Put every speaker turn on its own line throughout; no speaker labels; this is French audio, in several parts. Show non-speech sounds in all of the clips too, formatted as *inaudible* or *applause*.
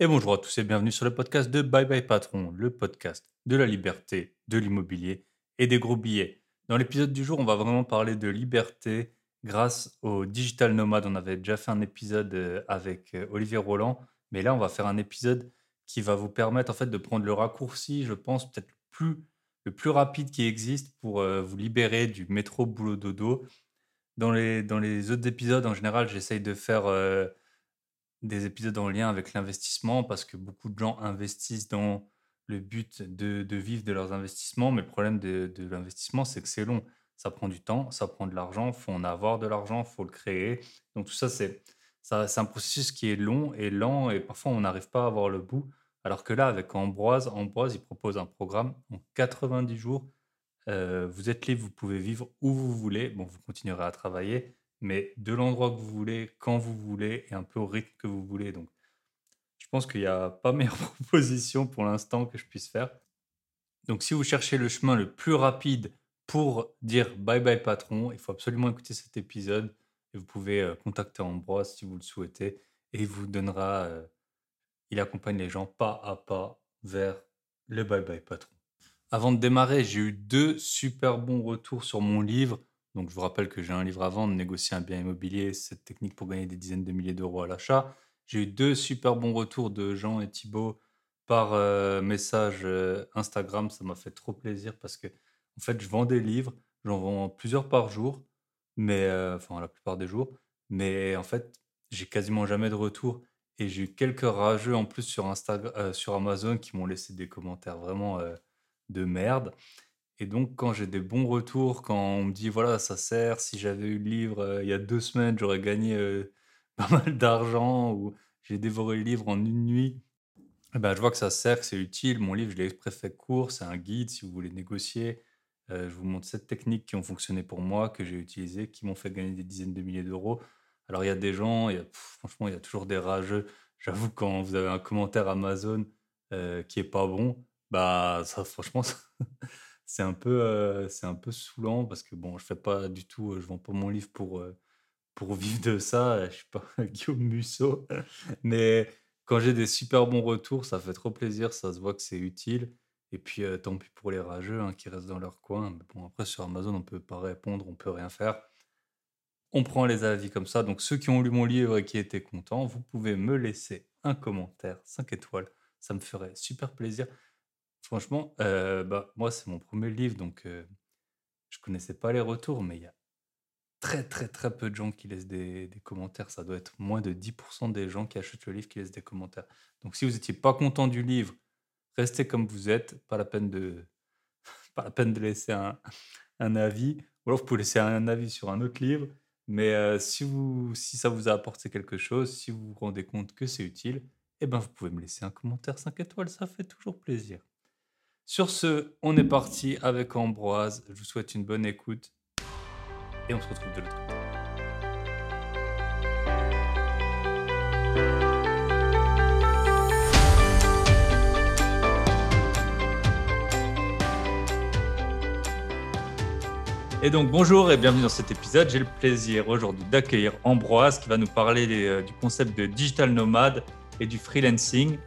Et bonjour à tous et bienvenue sur le podcast de Bye Bye Patron, le podcast de la liberté, de l'immobilier et des gros billets. Dans l'épisode du jour, on va vraiment parler de liberté grâce au digital nomade. On avait déjà fait un épisode euh, avec euh, Olivier Roland, mais là, on va faire un épisode qui va vous permettre en fait de prendre le raccourci, je pense, peut-être plus, le plus rapide qui existe pour euh, vous libérer du métro boulot dodo. Dans les, dans les autres épisodes, en général, j'essaye de faire des épisodes en lien avec l'investissement parce que beaucoup de gens investissent dans le but de, vivre de leurs investissements. Mais le problème de, l'investissement, c'est que c'est long. Ça prend du temps, ça prend de l'argent, faut en avoir de l'argent, faut le créer. Donc tout ça, c'est un processus qui est long et lent et parfois on n'arrive pas à avoir le bout. Alors que là, avec Ambroise, Ambroise, il propose un programme en 90 jours. Euh, vous êtes libre, vous pouvez vivre où vous voulez. Bon, vous continuerez à travailler, mais de l'endroit que vous voulez, quand vous voulez et un peu au rythme que vous voulez. Donc, je pense qu'il n'y a pas meilleure *laughs* proposition pour l'instant que je puisse faire. Donc, si vous cherchez le chemin le plus rapide pour dire bye bye patron, il faut absolument écouter cet épisode et vous pouvez euh, contacter Ambroise si vous le souhaitez et il vous donnera, euh, il accompagne les gens pas à pas vers le bye bye patron. Avant de démarrer, j'ai eu deux super bons retours sur mon livre donc, je vous rappelle que j'ai un livre à vendre, Négocier un bien immobilier, cette technique pour gagner des dizaines de milliers d'euros à l'achat. J'ai eu deux super bons retours de Jean et Thibault par euh, message euh, Instagram. Ça m'a fait trop plaisir parce que, en fait, je vends des livres, j'en vends plusieurs par jour, mais euh, enfin, la plupart des jours. Mais en fait, j'ai quasiment jamais de retour. Et j'ai eu quelques rageux en plus sur, sur Amazon qui m'ont laissé des commentaires vraiment de merde. Et donc, quand j'ai des bons retours, quand on me dit, voilà, ça sert, si j'avais eu le livre euh, il y a deux semaines, j'aurais gagné euh, *laughs* pas mal d'argent, ou j'ai dévoré le livre en une nuit, eh ben, je vois que ça sert, que c'est utile. Mon livre, je l'ai exprès fait court, c'est un guide si vous voulez négocier. Euh, je vous montre sept techniques qui ont fonctionné pour moi, que j'ai utilisées, qui m'ont fait gagner des dizaines de milliers d'euros. Alors, il y a des gens, franchement, il y a toujours des rageux. J'avoue, quand vous avez un commentaire Amazon qui est pas bon, bah, ça, franchement, *laughs* ça c'est un peu c'est un peu saoulant parce que bon je fais pas du tout je vends pas mon livre pour pour vivre de ça je suis pas *laughs* Guillaume Musso. Mais quand j'ai des super bons retours ça fait trop plaisir ça se voit que c'est utile. Et puis tant pis pour les rageux hein, qui restent dans leur coin. Mais bon après sur Amazon on peut pas répondre on peut rien faire. On prend les avis comme ça. Donc ceux qui ont lu mon livre et qui étaient contents vous pouvez me laisser un commentaire 5 étoiles. Ça me ferait super plaisir Franchement, euh, bah, moi, c'est mon premier livre, donc je euh, je connaissais pas les retours, mais il y a très, très, très peu de gens qui laissent des, commentaires. Ça doit être moins de 10% des gens qui achètent le livre qui laissent des commentaires. Donc, si vous n'étiez pas content du livre, restez comme vous êtes. Pas la peine de, *laughs* pas la peine de laisser un, avis. Ou alors, vous pouvez laisser un avis sur un autre livre. Mais euh, si, vous, si ça vous a apporté quelque chose, si vous vous rendez compte que c'est utile, eh ben, vous pouvez me laisser un commentaire 5 étoiles. Ça fait toujours plaisir. Sur ce, on est parti avec Ambroise. Je vous souhaite une bonne écoute et on se retrouve de l'autre côté. Et donc bonjour et bienvenue dans cet épisode. J'ai le plaisir aujourd'hui d'accueillir Ambroise qui va nous parler euh, du concept de digital nomade et du freelancing.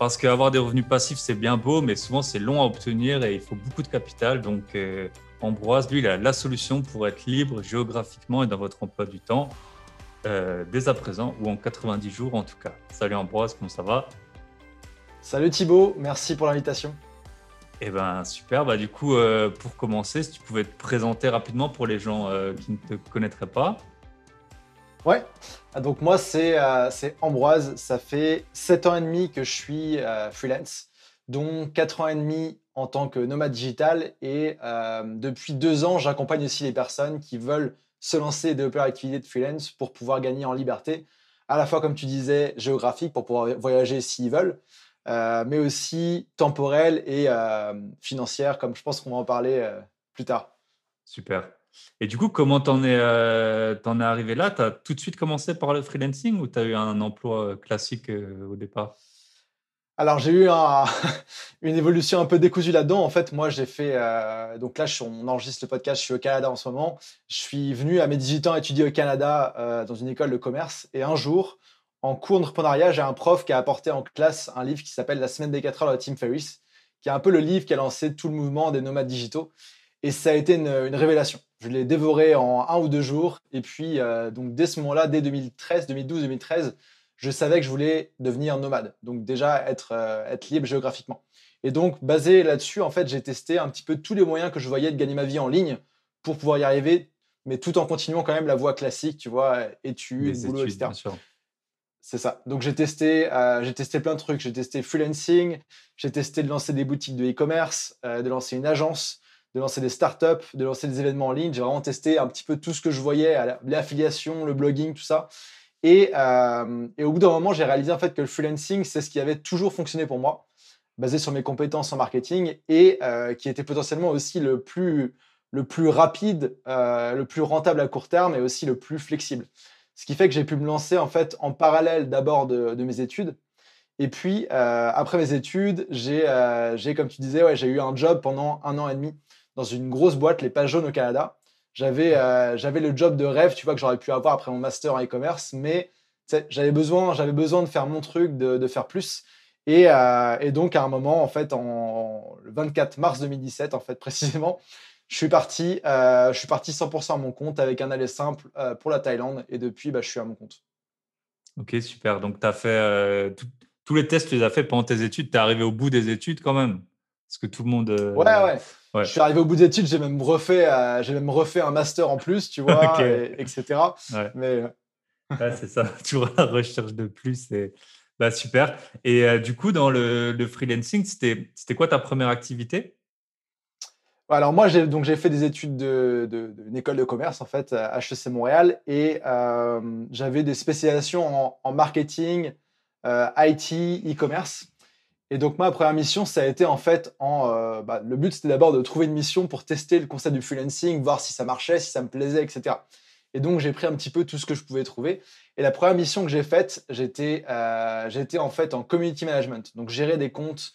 Parce qu'avoir des revenus passifs, c'est bien beau, mais souvent c'est long à obtenir et il faut beaucoup de capital. Donc, euh, Ambroise, lui, il a la solution pour être libre géographiquement et dans votre emploi du temps, euh, dès à présent ou en 90 jours en tout cas. Salut Ambroise, comment ça va?
Salut Thibaut, merci pour l'invitation.
Eh ben super, bah, du coup, euh, pour commencer, si tu pouvais te présenter rapidement pour les gens qui ne te connaîtraient pas.
Ouais, donc moi euh, c'est Ambroise, ça fait 7 ans et demi que je suis euh, freelance, dont 4 ans et demi en tant que nomade digital et euh, depuis 2 ans j'accompagne aussi les personnes qui veulent se lancer et développer leur activité de freelance pour pouvoir gagner en liberté, à la fois comme tu disais géographique pour pouvoir voyager s'ils veulent, mais aussi temporelle et financière comme je pense qu'on va en parler plus tard.
Super. Et du coup, comment t'en es, euh, es arrivé là? Tu as tout de suite commencé par le freelancing ou tu as eu un emploi euh, classique euh, au départ?
Alors j'ai eu *laughs* une évolution un peu décousue là-dedans. En fait, moi j'ai fait donc là on enregistre le podcast, je suis au Canada en ce moment. Je suis venu à mes 18 ans étudier au Canada dans une école de commerce et un jour en cours d'entrepreneuriat, j'ai un prof qui a apporté en classe un livre qui s'appelle La semaine des 4 heures de Tim Ferriss, qui est un peu le livre qui a lancé tout le mouvement des nomades digitaux. Et ça a été une, révélation. Je l'ai dévoré en un ou deux jours. Et puis, euh, donc dès ce moment-là, dès 2013, 2012, 2013, je savais que je voulais devenir nomade. Donc déjà être, euh, être libre géographiquement. Et donc, basé là-dessus, en fait, j'ai testé un petit peu tous les moyens que je voyais de gagner ma vie en ligne pour pouvoir y arriver, mais tout en continuant quand même la voie classique, tu vois, études, boulot, etc. C'est ça. Donc j'ai testé, euh, j'ai testé plein de trucs. J'ai testé freelancing, j'ai testé de lancer des boutiques de e-commerce, de lancer une agence, de lancer des startups, de lancer des événements en ligne. J'ai vraiment testé un petit peu tout ce que je voyais, l'affiliation, le blogging, tout ça. Euh, et, au bout d'un moment, j'ai réalisé en fait que le freelancing, c'est ce qui avait toujours fonctionné pour moi, basé sur mes compétences en marketing et euh, qui était potentiellement aussi le plus, le plus rapide, euh, le plus rentable à court terme et aussi le plus flexible. Ce qui fait que j'ai pu me lancer en fait en parallèle d'abord de, mes études. Et puis, après mes études, j'ai, comme tu disais, ouais, j'ai eu un job pendant un an et demi dans une grosse boîte, les pages jaunes au Canada. J'avais euh, j'avais le job de rêve, tu vois, que j'aurais pu avoir après mon master en e-commerce, mais j'avais besoin, j'avais besoin de faire mon truc, de, de faire plus. Et, euh, et, donc, à un moment, en fait, en, le 24 mars 2017, en fait, *laughs* précisément, je suis parti, euh, je suis parti 100% à mon compte avec un aller simple pour la Thaïlande. Et depuis, bah, je suis à mon compte.
Ok, super. Donc, tu as fait tous les tests, tu les as fait pendant tes études. Tu es arrivé au bout des études quand même Parce que tout le monde.
Ouais, ouais. Je suis arrivé au bout des études, j'ai même refait, euh, j'ai même refait un master en plus, tu vois, *laughs* etc. Mais
euh, c'est ça, *laughs* toujours la recherche de plus. Et... Bah, super. Et euh, du coup, dans le, freelancing, c'était, quoi ta première activité?
Alors moi, j'ai donc j'ai fait des études de, de, école de commerce en fait à HEC Montréal et j'avais des spécialisations en, en marketing, IT, e-commerce. Et donc, ma première mission, ça a été en fait en. Euh, bah, le but, c'était d'abord de trouver une mission pour tester le concept du freelancing, voir si ça marchait, si ça me plaisait, etc. Et donc, j'ai pris un petit peu tout ce que je pouvais trouver. Et la première mission que j'ai faite, j'étais euh, en fait en community management. Donc, gérer des comptes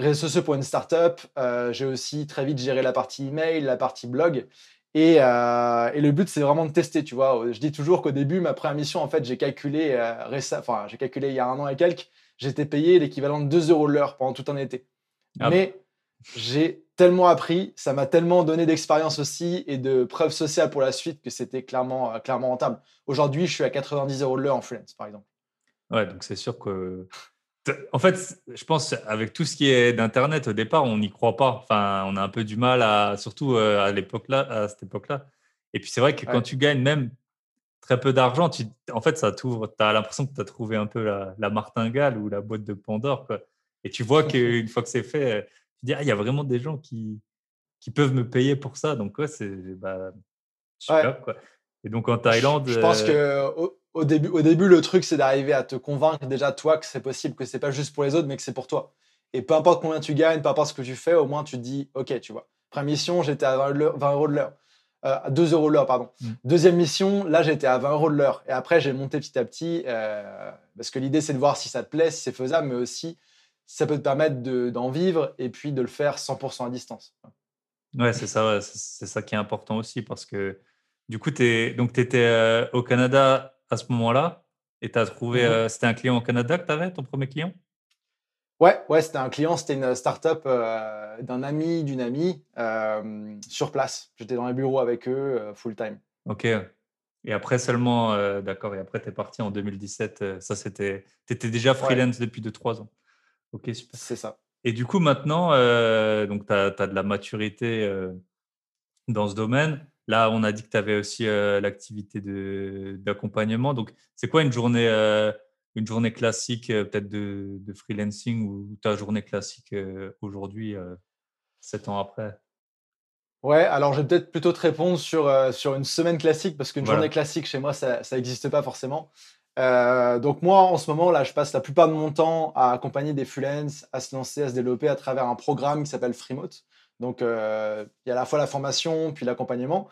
réseaux sociaux pour une startup. Euh, j'ai aussi très vite géré la partie email, la partie blog. Et, le but, c'est vraiment de tester, tu vois. Je dis toujours qu'au début, ma première mission, en fait, j'ai calculé, j'ai calculé il y a un an et quelques j'étais payé l'équivalent de 2 euros l'heure pendant tout un été. Ah Mais j'ai tellement appris, ça m'a tellement donné d'expérience aussi et de preuves sociales pour la suite que c'était clairement, euh, clairement rentable. Aujourd'hui, je suis à 90 euros l'heure en freelance, par exemple.
Ouais, donc c'est sûr que. En fait, je pense avec tout ce qui est d'Internet, au départ, on n'y croit pas. Enfin, on a un peu du mal à, surtout euh, à l'époque là, à cette époque-là. Et puis c'est vrai que quand tu gagnes même très peu d'argent, tu, en fait, ça t'ouvre. Tu as l'impression que tu as trouvé un peu la, martingale ou la boîte de Pandore. Quoi. Et tu vois qu'une fois que c'est fait, tu dis, ah, il y a vraiment des gens qui, qui peuvent me payer pour ça. Donc, ouais, c'est bah, super. Quoi. Et donc, en Thaïlande.
Je, pense euh, que au, début, au début, le truc, c'est d'arriver à te convaincre déjà, toi, que c'est possible, que c'est pas juste pour les autres, mais que c'est pour toi. Et peu importe combien tu gagnes, peu importe ce que tu fais, au moins tu te dis, OK, tu vois. Première mission, j'étais à 20 euros de l'heure euh, à 2 euros l'heure, pardon. Mm. Deuxième mission, là j'étais à 20 euros de l'heure. Et après, j'ai monté petit à petit, euh, parce que l'idée c'est de voir si ça te plaît, si c'est faisable, mais aussi si ça peut te permettre d'en vivre et puis de le faire 100% à distance.
Ouais, c'est ça, c'est ça qui est important aussi, parce que du coup, tu étais euh, au Canada à ce moment-là, et tu as trouvé, mm-hmm. c'était un client au Canada que tu avais, ton premier client?
Ouais, ouais, c'était un client, c'était une startup euh, d'un ami, d'une amie, euh, sur place. J'étais dans les bureaux avec eux, euh, full time.
Ok. Et après seulement, d'accord, et après tu es parti en 2017. ça, c'était. Tu étais déjà freelance depuis 2-3 ans. Ok, super.
C'est ça.
Et du coup, maintenant, donc tu as, de la maturité dans ce domaine. Là, on a dit que tu avais aussi l'activité d'accompagnement. Donc, c'est quoi une journée une journée classique euh, peut-être de, de, freelancing ou ta journée classique euh, aujourd'hui, euh, sept ans après?
Ouais, alors je vais peut-être plutôt te répondre sur, sur une semaine classique parce qu'une journée classique chez moi, ça n'existe pas forcément. donc moi, en ce moment, là, je passe la plupart de mon temps à accompagner des freelances, à se lancer, à se développer à travers un programme qui s'appelle Freemote. Donc il y a à la fois la formation puis l'accompagnement.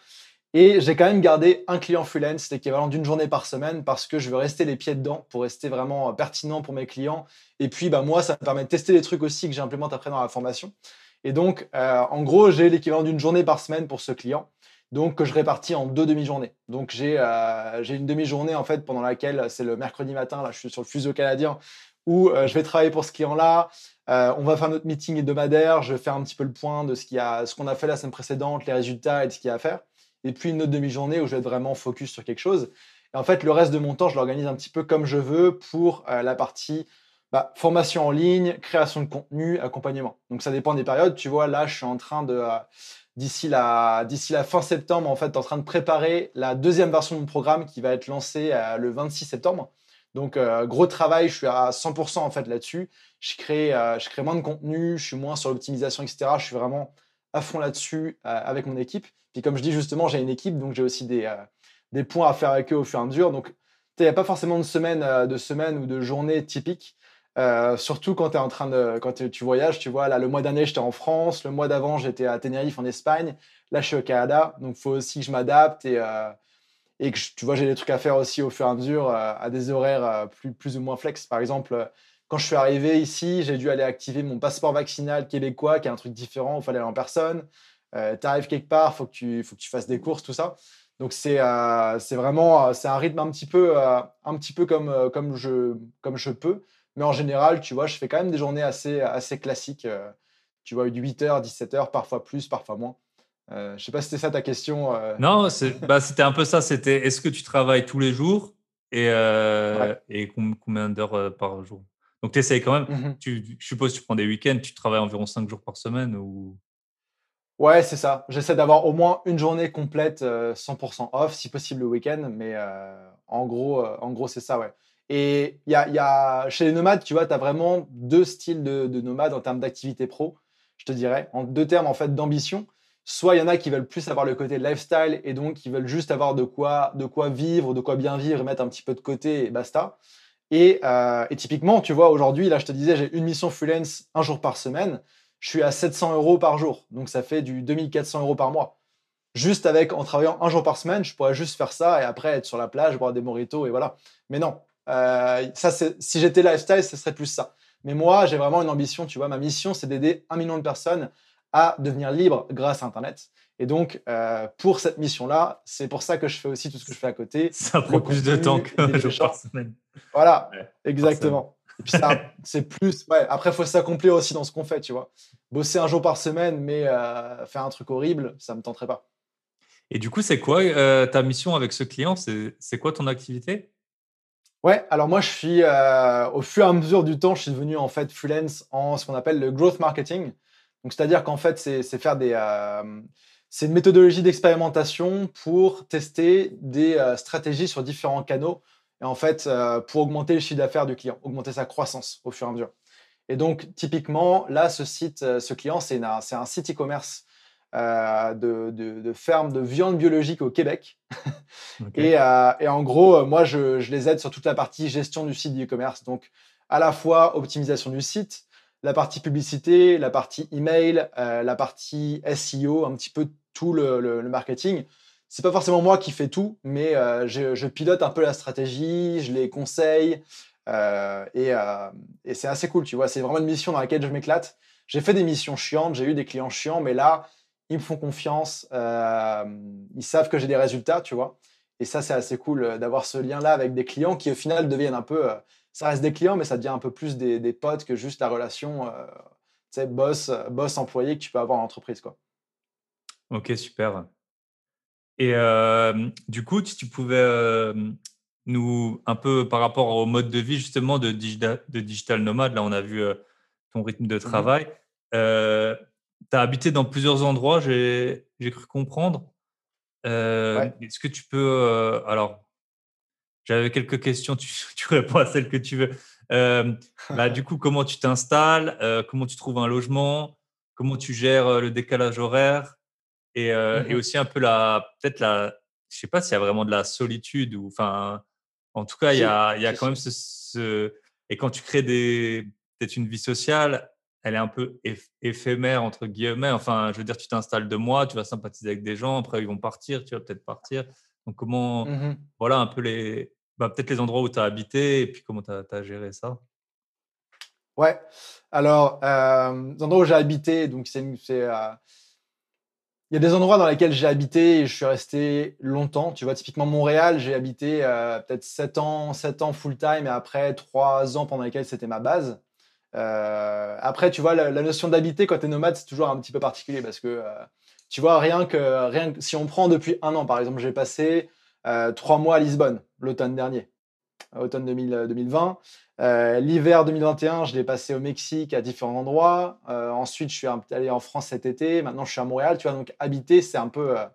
Et j'ai quand même gardé un client freelance, l'équivalent d'une journée par semaine, parce que je veux rester les pieds dedans pour rester vraiment euh, pertinent pour mes clients. Et puis, bah, moi, ça me permet de tester des trucs aussi que j'implémente après dans la formation. Et donc, euh, en gros, j'ai l'équivalent d'une journée par semaine pour ce client. donc que je répartis en deux demi-journées. Donc j'ai euh, une demi-journée en fait pendant laquelle c'est le mercredi matin, là je suis sur le fuseau canadien, où euh, je vais travailler pour ce client-là. On va faire notre meeting hebdomadaire, je vais faire un petit peu le point de ce qu'on a, qu'on a fait la semaine précédente, les résultats et de ce qu'il y a à faire. Et puis une autre demi-journée où je vais être vraiment focus sur quelque chose. Et en fait, le reste de mon temps, je l'organise un petit peu comme je veux pour la partie bah, formation en ligne, création de contenu, accompagnement. Donc ça dépend des périodes. Tu vois, là, je suis en train de, d'ici la, d'ici la fin septembre, en fait, en train de préparer la deuxième version de mon programme qui va être lancée euh, le 26 septembre. Donc, euh, gros travail, je suis à 100% en fait là-dessus. Je crée, euh, je crée moins de contenu, je suis moins sur l'optimisation, etc. Je suis vraiment à fond là-dessus avec mon équipe. Puis, comme je dis justement, j'ai une équipe, donc j'ai aussi des, des points à faire avec eux au fur et à mesure. Donc, il n'y a pas forcément de semaine, de semaine ou de journée typique. Euh, surtout quand es en train de quand tu voyages, tu vois là le mois dernier j'étais en France, le mois d'avant j'étais à Tenerife en Espagne, là je suis au Canada, donc il faut aussi que je m'adapte et euh, et que tu vois j'ai des trucs à faire aussi au fur et à mesure euh, à des horaires plus plus ou moins flex. Par exemple, quand je suis arrivé ici, j'ai dû aller activer mon passeport vaccinal québécois qui est un truc différent, il fallait aller en personne. Tu arrives quelque part, faut que tu faut que tu fasses des courses tout ça. Donc c'est c'est vraiment c'est un rythme un petit peu un petit peu comme comme je comme je peux. Mais en général, tu vois, je fais quand même des journées assez, assez classiques. Euh, tu vois, du 8h, 17h, parfois plus, parfois moins. Euh, je ne sais pas si c'était ça ta question. Euh.
Non, bah, c'était un peu ça. C'était est-ce que tu travailles tous les jours et, et combien d'heures par jour? Donc, tu essayes quand même. Mmh tu, je suppose que tu prends des week-ends, tu travailles environ 5 jours par semaine ou...
Ouais, c'est ça. J'essaie d'avoir au moins une journée complète 100% off, si possible le week-end. Mais en gros, en gros c'est ça, ouais. Et y a, y a, chez les nomades, tu vois, tu as vraiment deux styles de, de nomades en termes d'activité pro, je te dirais, en deux termes en fait d'ambition. Soit il y en a qui veulent plus avoir le côté lifestyle et donc qui veulent juste avoir de quoi, de quoi vivre, de quoi bien vivre, et mettre un petit peu de côté et basta. Euh, et typiquement, tu vois, aujourd'hui, là, je te disais, j'ai une mission freelance un jour par semaine. Je suis à 700 euros par jour. Donc, ça fait du 2400 euros par mois. Juste avec, en travaillant un jour par semaine, je pourrais juste faire ça et après être sur la plage, boire des moritos et voilà. Mais non, euh, ça, si j'étais lifestyle, ce serait plus ça. Mais moi, j'ai vraiment une ambition, tu vois, ma mission, c'est d'aider un million de personnes à devenir libres grâce à Internet. Et donc, euh, pour cette mission-là, c'est pour ça que je fais aussi tout ce que je fais à côté.
Ça prend plus de temps que jour par semaine.
Voilà, exactement. Puis c'est plus. Ouais, après, il faut s'accomplir aussi dans ce qu'on fait, tu vois. Bosser un jour par semaine, mais euh, faire un truc horrible, ça ne me tenterait pas.
Et du coup, c'est quoi ta mission avec ce client? C'est quoi ton activité?
Ouais, alors moi je suis euh, au fur et à mesure du temps, je suis devenu en fait freelance en ce qu'on appelle le growth marketing. Donc c'est-à-dire qu'en fait c'est faire des euh, c'est une méthodologie d'expérimentation pour tester des euh, stratégies sur différents canaux et en fait pour augmenter le chiffre d'affaires du client, augmenter sa croissance au fur et à mesure. Et donc typiquement là ce site, ce client c'est un site e-commerce euh, de, de, fermes de viande biologique au Québec. *laughs* Euh, et, en gros, euh, moi, je, les aide sur toute la partie gestion du site e-commerce. Donc, à la fois optimisation du site, la partie publicité, la partie email, la partie SEO, un petit peu tout le, le, marketing. C'est pas forcément moi qui fais tout, mais je, pilote un peu la stratégie, je les conseille. et, et c'est assez cool, tu vois. C'est vraiment une mission dans laquelle je m'éclate. J'ai fait des missions chiantes, j'ai eu des clients chiants, mais là, ils me font confiance, euh, ils savent que j'ai des résultats, tu vois. Et ça, c'est assez cool euh, d'avoir ce lien-là avec des clients qui, au final, deviennent un peu. Euh, ça reste des clients, mais ça devient un peu plus des, des potes que juste la relation, tu sais, boss, boss employé que tu peux avoir en entreprise, quoi.
Ok, super. Et du coup, si tu pouvais nous, un peu par rapport au mode de vie justement de, digital, de digital nomade, là on a vu ton rythme de mmh travail tu as habité dans plusieurs endroits, j'ai cru comprendre. Est-ce que tu peux. Alors, j'avais quelques questions, tu, *laughs* tu, réponds à celles que tu veux. Euh, bah, du coup, comment tu t'installes Comment tu trouves un logement Comment tu gères le décalage horaire? Et, mmh et, aussi un peu la. Peut-être la. Je sais pas s'il y a vraiment de la solitude ou. Enfin, en tout cas, il y a, il y a quand même ce, ce, Et quand tu crées des peut-être une vie sociale, elle est un peu éphémère, entre guillemets. Enfin, je veux dire, tu t'installes deux mois, tu vas sympathiser avec des gens, après ils vont partir, tu vas peut-être partir. Donc, comment, mmh voilà, un peu les, bah, peut-être les endroits où tu as habité et puis comment tu as, géré ça
Ouais, alors, euh, les endroits où j'ai habité, donc c'est, euh, il y a des endroits dans lesquels j'ai habité et je suis resté longtemps. Tu vois, typiquement Montréal, j'ai habité euh, peut-être 7 ans, 7 ans full-time et après 3 ans pendant lesquels c'était ma base. Euh, après, tu vois, la, notion d'habiter quand tu es nomade, c'est toujours un petit peu particulier parce que, euh, tu vois, rien que, rien si on prend depuis un an, par exemple, j'ai passé 3 mois à Lisbonne l'automne dernier, automne 2020. Euh, l'hiver 2021, je l'ai passé au Mexique à différents endroits. Euh, ensuite, je suis allé en France cet été. Maintenant, je suis à Montréal. Tu vois, donc habiter, c'est un peu. Euh,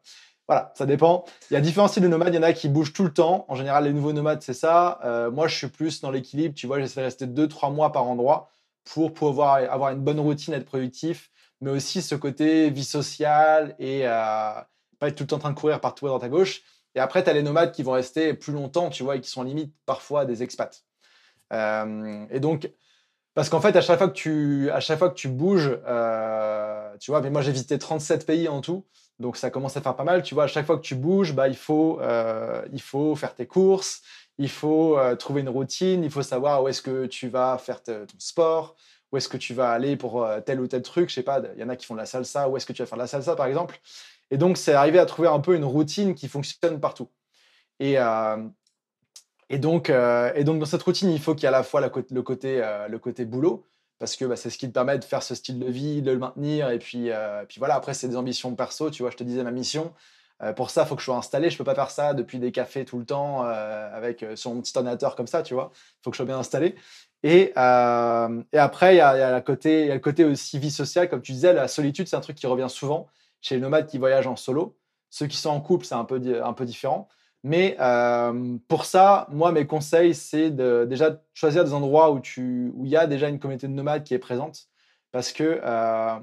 voilà, ça dépend. Il y a différents styles de nomades. Il y en a qui bougent tout le temps. En général, les nouveaux nomades, c'est ça. moi, je suis plus dans l'équilibre. Tu vois, j'essaie de rester 2-3 mois par endroit pour pouvoir avoir une bonne routine, être productif, mais aussi ce côté vie sociale et pas être tout le temps en train de courir partout à droite à gauche. Et après, tu as les nomades qui vont rester plus longtemps, tu vois, et qui sont limite parfois des expats. Euh, et donc, parce qu'en fait, à chaque fois que tu, à chaque fois que tu bouges, euh, tu vois, mais moi j'ai visité 37 pays en tout, donc ça commence à faire pas mal. Tu vois, à chaque fois que tu bouges, bah, il, faut, euh, il faut faire tes courses, il faut trouver une routine, il faut savoir où est-ce que tu vas faire ton sport, où est-ce que tu vas aller pour tel ou tel truc. Je sais pas, il y en a qui font de la salsa, où est-ce que tu vas faire de la salsa par exemple. Et donc, c'est arriver à trouver un peu une routine qui fonctionne partout. Et, et donc, euh, et donc, dans cette routine, il faut qu'il y ait à la fois le côté, euh, le côté boulot, parce que bah, c'est ce qui te permet de faire ce style de vie, de le maintenir. Et puis, euh, puis voilà, après, c'est des ambitions perso. Tu vois, je te disais ma mission. pour ça, il faut que je sois installé. Je ne peux pas faire ça depuis des cafés tout le temps avec sur mon petit ordinateur comme ça, tu vois. Il faut que je sois bien installé. Et, et après, il y, a, y, le côté aussi vie sociale. Comme tu disais, la solitude, c'est un truc qui revient souvent chez les nomades qui voyagent en solo. Ceux qui sont en couple, c'est un peu, un peu différent. Mais euh, pour ça, moi, mes conseils, c'est de déjà choisir des endroits où il où y a déjà une communauté de nomades qui est présente. Parce que euh,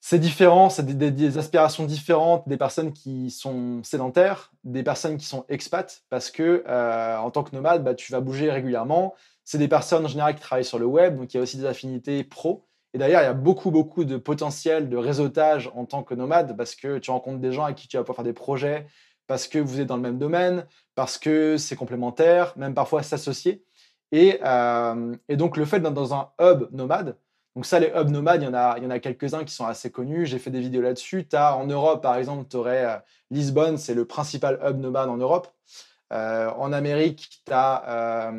c'est différent, c'est des, aspirations différentes, des personnes qui sont sédentaires, des personnes qui sont expats, parce que euh, en tant que nomade, bah, tu vas bouger régulièrement. C'est des personnes en général qui travaillent sur le web, donc il y a aussi des affinités pro. Et d'ailleurs, il y a beaucoup, beaucoup de potentiel de réseautage en tant que nomade, parce que tu rencontres des gens avec qui tu vas pouvoir faire des projets, parce que vous êtes dans le même domaine, parce que c'est complémentaire, même parfois s'associer. Et, euh, et, donc le fait d'être dans un hub nomade, donc ça les hubs nomades, il y en a, quelques-uns qui sont assez connus, j'ai fait des vidéos là-dessus. En Europe par exemple, tu aurais euh, Lisbonne, c'est le principal hub nomade en Europe. Euh, en Amérique, tu as,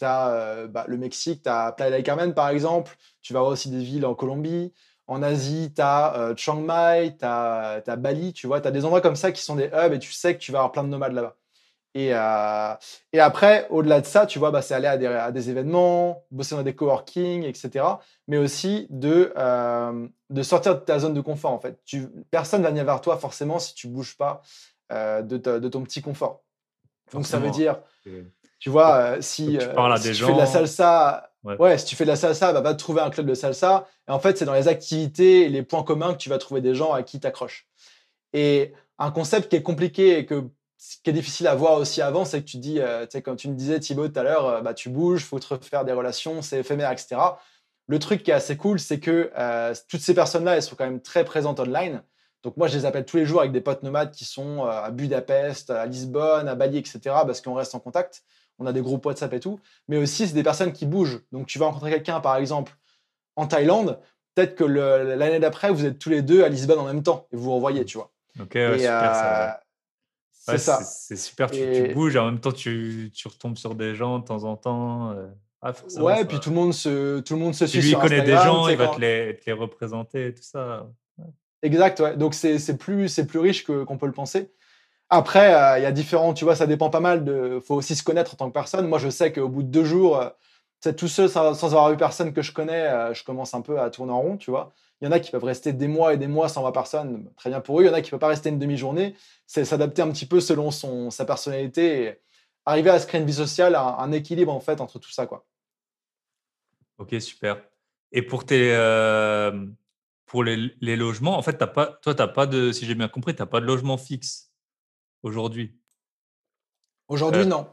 as bah, le Mexique, tu as Playa del Carmen par exemple, tu vas avoir aussi des villes en Colombie, en Asie, tu as euh, Chiang Mai, tu as, Bali, tu vois, tu as des endroits comme ça qui sont des hubs et tu sais que tu vas avoir plein de nomades là-bas. Et, euh, et après, au-delà de ça, tu vois, bah, c'est aller à des, événements, bosser dans des coworking, etc. Mais aussi de, euh, de sortir de ta zone de confort, en fait. Tu, personne ne va venir vers toi forcément si tu bouges pas de, de, ton petit confort. Donc ça veut dire, tu vois, si tu, si tu fais de la salsa Ouais. si tu fais de la salsa, bah, va te trouver un club de salsa. Et en fait, c'est dans les activités et les points communs que tu vas trouver des gens à qui t'accroches. Et un concept qui est compliqué et qui est difficile à voir aussi avant, c'est que tu dis, euh, tu sais, comme tu me disais Thibaut tout à l'heure, euh, bah, tu bouges, faut te refaire des relations, c'est éphémère, etc. Le truc qui est assez cool, c'est que euh, toutes ces personnes-là, elles sont quand même très présentes online. Donc moi, je les appelle tous les jours avec des potes nomades qui sont à Budapest, à Lisbonne, à Bali, etc. parce qu'on reste en contact on a des groupes WhatsApp et tout, mais aussi c'est des personnes qui bougent. Donc tu vas rencontrer quelqu'un, par exemple, en Thaïlande, peut-être que l'année d'après, vous êtes tous les deux à Lisbonne en même temps et vous vous revoyez, tu vois.
Ok, super euh, C'est ça. C'est super, tu, bouges et en même temps tu, retombes sur des gens de temps en temps. Euh.
Ah, ouais, puis tout le monde se, tout le monde se
suit. Lui, il connaît des gens, il va te, les, représenter et tout ça.
Exact, ouais. Donc c'est plus, plus riche qu'on peut le penser. Après, euh, il y a différents, tu vois, ça dépend pas mal de. faut aussi se connaître en tant que personne. Moi, je sais qu'au bout de deux jours, euh, tout seul, sans, avoir vu personne que je connais, euh, je commence un peu à tourner en rond, tu vois. Il y en a qui peuvent rester des mois et des mois sans voir personne, très bien pour eux. Il y en a qui ne peuvent pas rester une demi-journée. C'est s'adapter un petit peu selon sa personnalité et arriver à se créer une vie sociale, un, équilibre en fait entre tout ça, quoi.
Ok, super. Et pour tes, pour les, logements, en fait, as pas, toi, tu n'as pas de, si j'ai bien compris, tu n'as pas de logement fixe? Aujourd'hui?
Aujourd'hui, euh, non.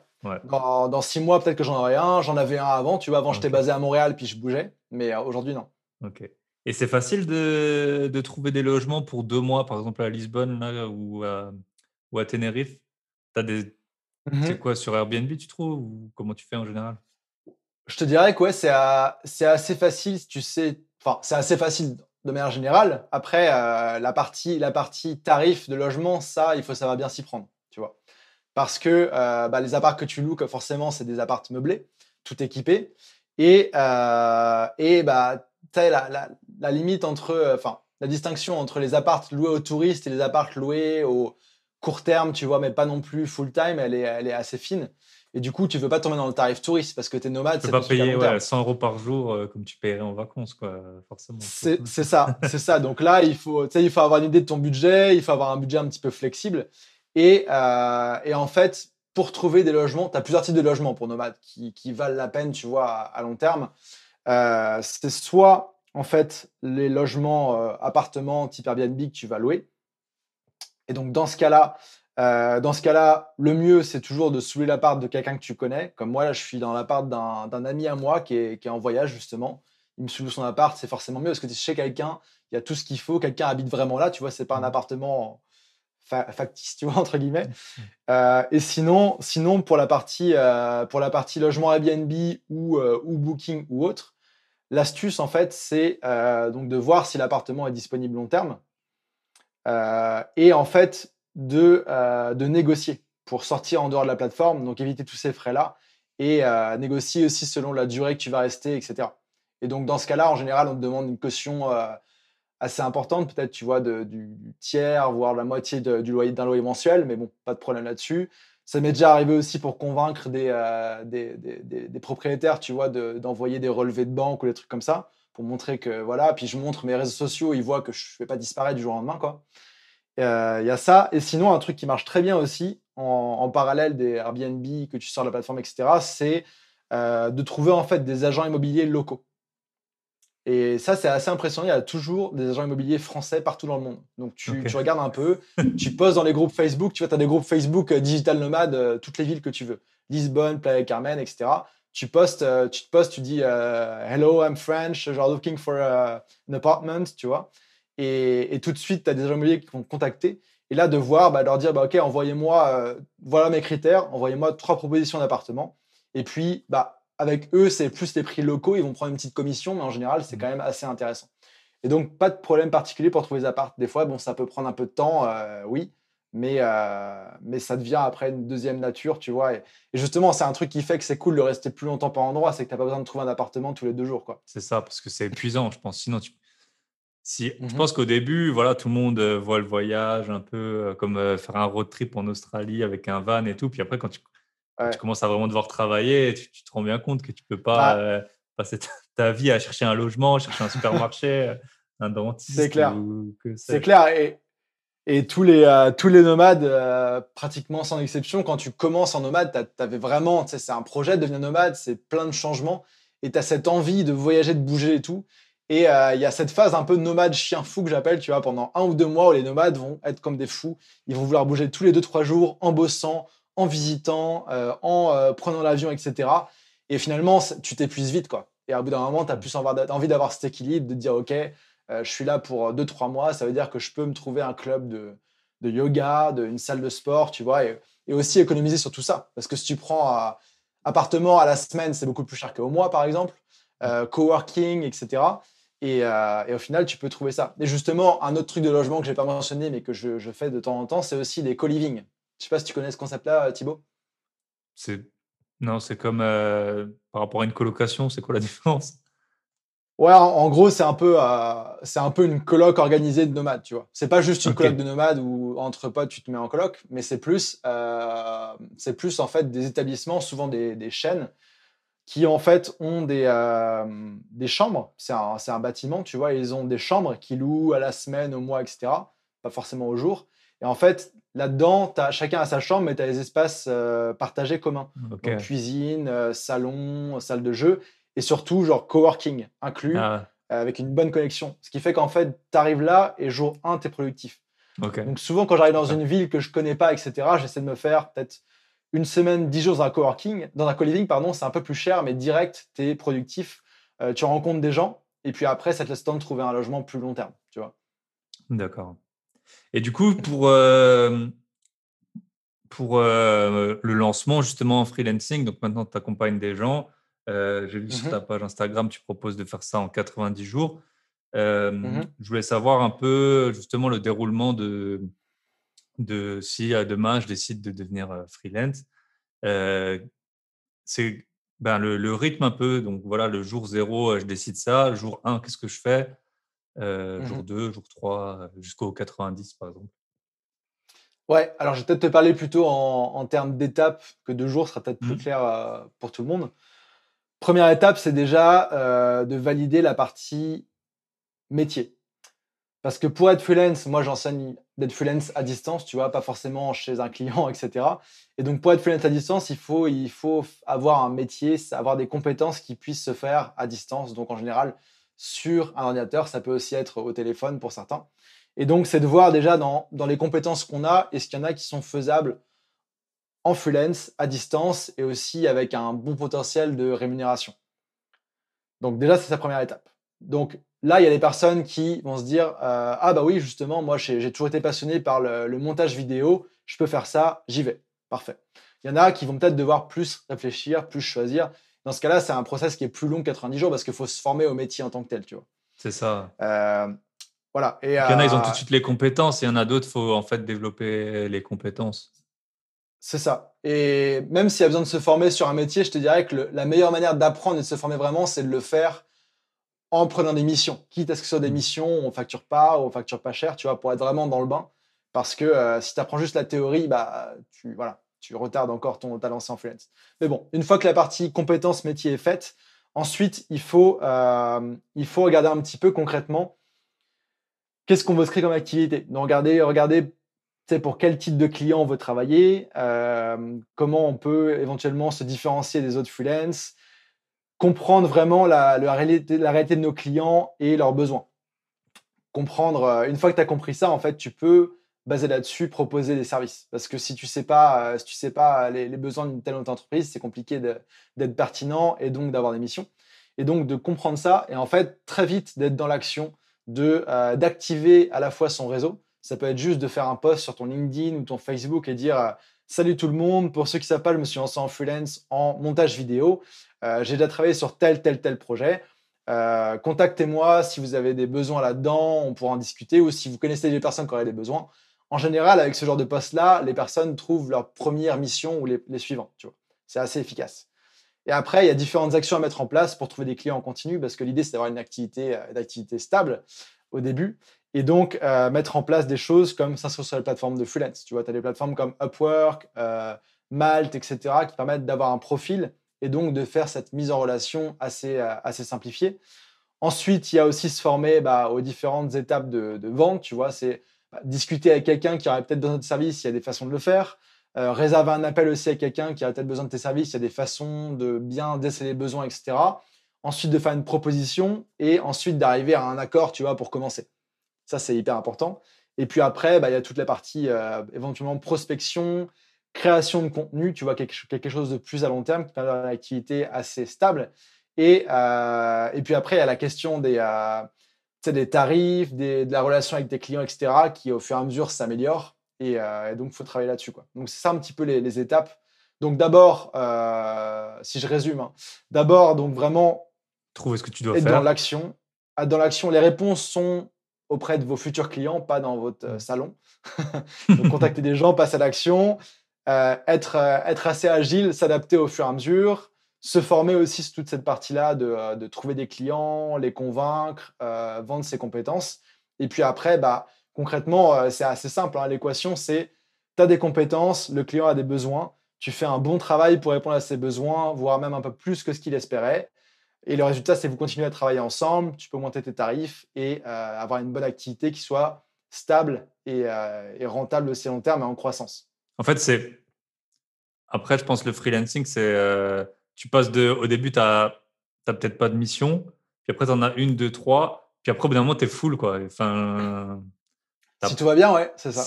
Dans, six mois, peut-être que j'en aurai un. J'en avais un avant. Tu vois, avant, j'étais basé à Montréal, puis je bougeais. Mais euh, aujourd'hui, non.
Ok. Et c'est facile de, de, trouver des logements pour deux mois, par exemple à Lisbonne là, ou, à, ou à Tenerife? As des... Mmh c'est quoi, sur Airbnb, tu trouves Ou comment tu fais en général?
Je te dirais que ouais, c'est assez facile, tu sais. Enfin, c'est assez facile de manière générale. Après, euh, la, partie, la partie tarif de logement, ça, il faut savoir bien s'y prendre, tu vois. Parce que euh, bah, les apparts que tu loues, forcément, c'est des apparts meublés, tout équipés. Et, euh, et bah, tu la, la, la, limite entre, enfin, la distinction entre les apparts loués aux touristes et les apparts loués au court terme, tu vois, mais pas non plus full time, elle est, elle est assez fine. Et du coup, tu veux pas tomber dans le tarif touriste parce que tu es nomade.
Tu peux pas payer 100 euros par jour euh, comme tu paierais en vacances, quoi, forcément.
C'est ça, c'est ça. Donc là, il faut, il faut avoir une idée de ton budget, il faut avoir un budget un petit peu flexible. Et, euh, et en fait, pour trouver des logements, tu as plusieurs types de logements pour nomades qui, qui valent la peine, tu vois, à, long terme. Euh, c'est soit, en fait, les logements appartements type Airbnb que tu vas louer. Et donc, dans ce cas-là, euh, dans ce cas-là, le mieux, c'est toujours de saouler l'appart de quelqu'un que tu connais. Comme moi, là, je suis dans l'appart d'un ami à moi qui est, qui est, en voyage, justement. Il me soule son appart, c'est forcément mieux parce que tu es chez quelqu'un, il y a tout ce qu'il faut, quelqu'un habite vraiment là, tu vois, c'est pas un mmh. appartement factice, tu vois, entre guillemets. Mmh. Euh, et sinon, sinon pour, la partie, euh, pour la partie logement Airbnb ou, ou Booking ou autre, l'astuce, en fait, c'est donc de voir si l'appartement est disponible long terme. et en fait, de, euh, de négocier pour sortir en dehors de la plateforme, donc éviter tous ces frais-là, et euh, négocier aussi selon la durée que tu vas rester, etc. Et donc dans ce cas-là, en général, on te demande une caution euh, assez importante, peut-être tu vois de, du, tiers, voire la moitié du loyer d'un loyer mensuel, mais bon, pas de problème là-dessus. Ça m'est déjà arrivé aussi pour convaincre des, propriétaires, tu vois, d'envoyer des relevés de banque ou des trucs comme ça, pour montrer que voilà. Puis je montre mes réseaux sociaux, ils voient que je ne vais pas disparaître du jour au lendemain, quoi. Euh, il y a ça. Et sinon, un truc qui marche très bien aussi, en, parallèle des Airbnb que tu sors de la plateforme, etc., c'est euh, de trouver en fait des agents immobiliers locaux. Et ça, c'est assez impressionnant. Il y a toujours des agents immobiliers français partout dans le monde. Donc, tu, tu regardes un peu, tu postes dans les groupes Facebook. Tu vois, tu as des groupes Facebook euh, digital nomades, toutes les villes que tu veux. Lisbonne, Playa Carmen, etc. Tu postes, tu te postes, tu dis Hello, I'm French, genre looking for an apartment, tu vois. Et, tout de suite, tu as des agents immobiliers qui vont te contacter. Et là, de voir, bah, leur dire, bah, OK, envoyez-moi, euh, voilà mes critères, envoyez-moi trois propositions d'appartement. Et puis, bah, avec eux, c'est plus les prix locaux, ils vont prendre une petite commission, mais en général, c'est quand même assez intéressant. Et donc, pas de problème particulier pour trouver des apparts. Des fois, bon, ça peut prendre un peu de temps, euh, oui, mais, euh, mais ça devient après une deuxième nature, tu vois. Et, justement, c'est un truc qui fait que c'est cool de rester plus longtemps par endroit, c'est que tu n'as pas besoin de trouver un appartement tous les deux jours, quoi.
C'est ça, parce que c'est épuisant, je pense. Sinon, tu si, Je mmh pense qu'au début, voilà, tout le monde voit le voyage un peu comme faire un road trip en Australie avec un van et tout. Puis après, quand tu, commences à vraiment devoir travailler, tu, te rends bien compte que tu peux pas bah passer ta, vie à chercher un logement, chercher un supermarché, un dentiste.
C'est clair. C'est clair. Et, et tous, les, tous les nomades, pratiquement sans exception, quand tu commences en nomade, tu avais vraiment, c'est un projet de devenir nomade, c'est plein de changements. Et tu as cette envie de voyager, de bouger et tout. Et euh, il y a cette phase un peu nomade chien fou que j'appelle, tu vois, pendant un ou deux mois où les nomades vont être comme des fous. Ils vont vouloir bouger tous les deux, trois jours en bossant, en visitant, euh, en euh, prenant l'avion, etc. Et finalement, tu t'épuises vite, quoi. Et à bout d'un moment, tu as plus envie d'avoir cet équilibre, de dire, OK, je suis là pour deux, trois mois, ça veut dire que je peux me trouver un club de, de yoga, de, une salle de sport, tu vois, et, et, aussi économiser sur tout ça. Parce que si tu prends un appartement à la semaine, c'est beaucoup plus cher qu'au mois, par exemple, coworking, etc. Euh, et, au final, tu peux trouver ça. Et justement, un autre truc de logement que je n'ai pas mentionné, mais que je, fais de temps en temps, c'est aussi les co-living. Je sais pas si tu connais ce concept-là, Thibaut.
C'est non, c'est comme euh, par rapport à une colocation. C'est quoi la *laughs* différence?
Ouais, en, gros, c'est un peu, euh, c'est un peu une coloc organisée de nomades, tu vois. C'est pas juste une coloc de nomades où entre potes tu te mets en coloc, mais c'est plus, c'est plus en fait des établissements, souvent des, des chaînes qui en fait ont des, euh, des chambres. C'est un, un, bâtiment, tu vois, ils ont des chambres qui louent à la semaine, au mois, etc. Pas forcément au jour. Et en fait, là-dedans, chacun a sa chambre, mais tu as des espaces euh, partagés communs. Donc, cuisine, euh, salon, salle de jeu, et surtout, genre coworking inclus, ah avec une bonne connexion. Ce qui fait qu'en fait, tu arrives là et jour 1, tu es productif. Donc souvent, quand j'arrive dans une ville que je connais pas, etc., j'essaie de me faire peut-être une semaine, dix jours dans un coworking, dans un co-living, pardon, c'est un peu plus cher, mais direct, tu es productif, euh, tu rencontres des gens, et puis après, ça te laisse temps de trouver un logement plus long terme, tu vois.
D'accord. Et du coup, pour, euh, pour euh, le lancement justement en freelancing, donc maintenant tu accompagnes des gens, j'ai vu sur mmh ta page Instagram, tu proposes de faire ça en 90 jours. Mmh je voulais savoir un peu justement le déroulement de, de si demain je décide de devenir freelance. c'est ben, le, rythme un peu. Donc voilà, le jour 0, je décide ça. Jour 1, qu'est-ce que je fais? Mmh Jour 2, jour 3, jusqu'au 90 par exemple.
Ouais, alors je vais peut-être te parler plutôt en, termes d'étapes que de jours, ce sera peut-être plus
mmh.
clair pour tout le monde. Première étape, c'est déjà de valider la partie métier. Parce que pour être freelance, moi j'enseigne d'être freelance à distance, tu vois, pas forcément chez un client, etc. Et donc pour être freelance à distance, il faut, il faut avoir un métier, avoir des compétences qui puissent se faire à distance. Donc en général, sur un ordinateur, ça peut aussi être au téléphone pour certains. Et donc c'est de voir déjà dans, dans les compétences qu'on a, est-ce qu'il y en a qui sont faisables en freelance, à distance, et aussi avec un bon potentiel de rémunération. Donc déjà, c'est sa première étape. Donc Là, il y a des personnes qui vont se dire euh, Ah, bah oui, justement, moi, j'ai toujours été passionné par le, montage vidéo, je peux faire ça, j'y vais. Parfait. Il y en a qui vont peut-être devoir plus réfléchir, plus choisir. Dans ce cas-là, c'est un process qui est plus long que 90 jours parce qu'il faut se former au métier en tant que tel, tu vois.
C'est ça.
Euh, voilà.
Et, il y en a, ils ont tout de euh, suite les compétences, et il y en a d'autres, il faut en fait développer les compétences.
C'est ça. Et même s'il y a besoin de se former sur un métier, je te dirais que la meilleure manière d'apprendre et de se former vraiment, c'est de le faire en prenant des missions. Quitte à ce que ce soit des mmh. missions, on facture pas, on facture pas cher, tu vois, pour être vraiment dans le bain. Parce que euh, si tu apprends juste la théorie, bah, tu, voilà, tu retardes encore ton, ta lancée en freelance. Mais bon, une fois que la partie compétences métier est faite, ensuite, il faut, euh, il faut regarder un petit peu concrètement qu'est-ce qu'on veut se créer comme activité. Donc, regardez, regardez pour quel type de client on veut travailler, euh, comment on peut éventuellement se différencier des autres freelance, comprendre vraiment la, réalité, de nos clients et leurs besoins. Comprendre, euh, une fois que tu as compris ça, en fait, tu peux, basé là-dessus, proposer des services. Parce que si tu ne sais pas, euh, si tu sais pas les, besoins d'une telle ou telle entreprise, c'est compliqué d'être pertinent et donc d'avoir des missions. Et donc de comprendre ça et en fait, très vite, d'être dans l'action, euh, d'activer à la fois son réseau. Ça peut être juste de faire un post sur ton LinkedIn ou ton Facebook et dire Salut tout le monde, pour ceux qui ne savent pas, je me suis lancé en freelance en montage vidéo. Euh, j'ai déjà travaillé sur tel, tel, tel projet. Euh, contactez-moi si vous avez des besoins là-dedans, on pourra en discuter, ou si vous connaissez des personnes qui auraient des besoins. En général, avec ce genre de poste-là, les personnes trouvent leur première mission ou les, les suivants. C'est assez efficace. Et après, il y a différentes actions à mettre en place pour trouver des clients en continu, parce que l'idée, c'est d'avoir une activité, euh, stable au début. Et donc, mettre en place des choses comme ça sur les plateformes de freelance. Tu vois, tu as des plateformes comme Upwork, Malt, etc., qui permettent d'avoir un profil et donc de faire cette mise en relation assez, euh, simplifiée. Ensuite, il y a aussi se former bah, aux différentes étapes de, vente. Tu vois, c'est bah, discuter avec quelqu'un qui aurait peut-être besoin de tes services, il y a des façons de le faire. Euh, réserver un appel aussi à quelqu'un qui aurait peut-être besoin de tes services, il y a des façons de bien déceler les besoins, etc. Ensuite, de faire une proposition et ensuite d'arriver à un accord, tu vois, pour commencer. Ça, c'est hyper important. Et puis après, bah, il y a toute la partie euh, éventuellement prospection, création de contenu, tu vois, quelque, chose de plus à long terme qui permet d'avoir une activité assez stable. Et, euh, et puis après, il y a la question des, euh, des tarifs, des, de la relation avec tes clients, etc., qui au fur et à mesure s'améliore. Et, donc, il faut travailler là-dessus. Donc, c'est ça un petit peu les, étapes. Donc, d'abord, si je résume, hein, d'abord, donc vraiment,
trouver ce que tu dois
être
faire.
dans l'action. Dans l'action, les réponses sont auprès de vos futurs clients, pas dans votre mmh. salon. *laughs* donc, contacter des gens, passer à l'action, euh, être, euh, être assez agile, s'adapter au fur et à mesure, se former aussi sur toute cette partie-là de, euh, de, trouver des clients, les convaincre, vendre ses compétences. Et puis après, bah, concrètement, c'est assez simple. Hein. L'équation, c'est tu as des compétences, le client a des besoins, tu fais un bon travail pour répondre à ses besoins, voire même un peu plus que ce qu'il espérait. Et le résultat, c'est vous continuez à travailler ensemble, tu peux monter tes tarifs et avoir une bonne activité qui soit stable et, et rentable aussi à long terme et en croissance.
En fait, c'est. Après, je pense que le freelancing, c'est. Euh, tu passes de. Au début, tu n'as peut-être pas de mission. Puis après, tu en as une, deux, trois. Puis après, au bout d'un moment, tu es full. Quoi. Enfin, *laughs*
si tout va bien, ouais, c'est ça.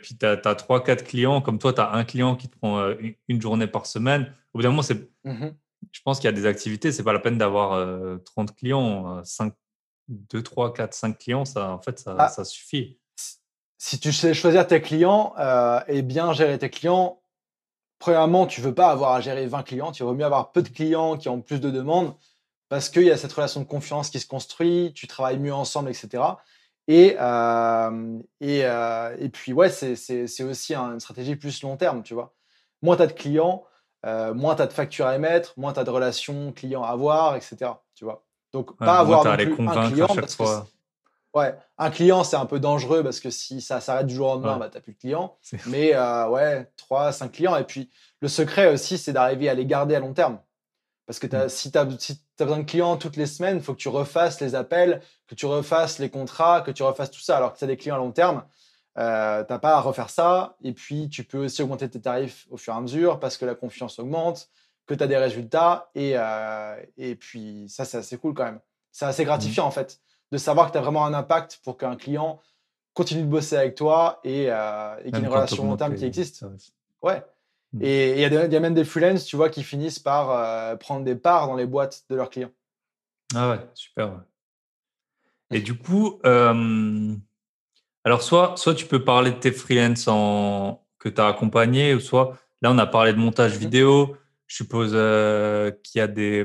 Puis tu as, trois, quatre clients. Comme toi, tu as un client qui te prend euh, une, journée par semaine. Au bout d'un moment, c'est. Mmh je pense qu'il y a des activités, c'est pas la peine d'avoir 30 euh, clients, 5, 2, 3, 4, 5 clients, ça, en fait, ça, ah. ça suffit
si tu sais choisir tes clients euh, et bien gérer tes clients, premièrement, tu veux pas avoir à gérer 20 clients, tu veux mieux avoir peu de clients qui ont plus de demandes parce qu'il y a cette relation de confiance qui se construit, tu travailles mieux ensemble, etc. Et, euh, et, euh, et, puis, ouais, c'est aussi une stratégie plus long terme, tu vois. Moins tu as de clients, euh, moins tu as de factures à émettre, moins tu as de relations clients à avoir, etc. Tu vois. Donc, pas avoir non plus un client. Parce que ouais, un client, c'est un peu dangereux parce que si ça s'arrête du jour au lendemain, bah, tu n'as plus de clients. Mais ouais, 3, 5 clients. Et puis, le secret aussi, c'est d'arriver à les garder à long terme. Parce que as, mm. si tu as, besoin de clients toutes les semaines, il faut que tu refasses les appels, que tu refasses les contrats, que tu refasses tout ça. Alors que tu as des clients à long terme, euh, tu n'as pas à refaire ça. Et puis, tu peux aussi augmenter tes tarifs au fur et à mesure parce que la confiance augmente, que tu as des résultats. Et, euh, et puis, ça, c'est assez cool quand même. C'est assez gratifiant, mm. en fait, de savoir que tu as vraiment un impact pour qu'un client continue de bosser avec toi et, euh, et qu'il y ait une relation long terme qui existe. Ouais. Mmh. Et il y, a même des freelances, tu vois, qui finissent par euh, prendre des parts dans les boîtes de leurs clients.
Ah ouais, super. Et du coup, alors soit, soit tu peux parler de tes freelances en, que tu as accompagnés, ou soit là, on a parlé de montage mmh vidéo. Je suppose euh, qu'il y a des.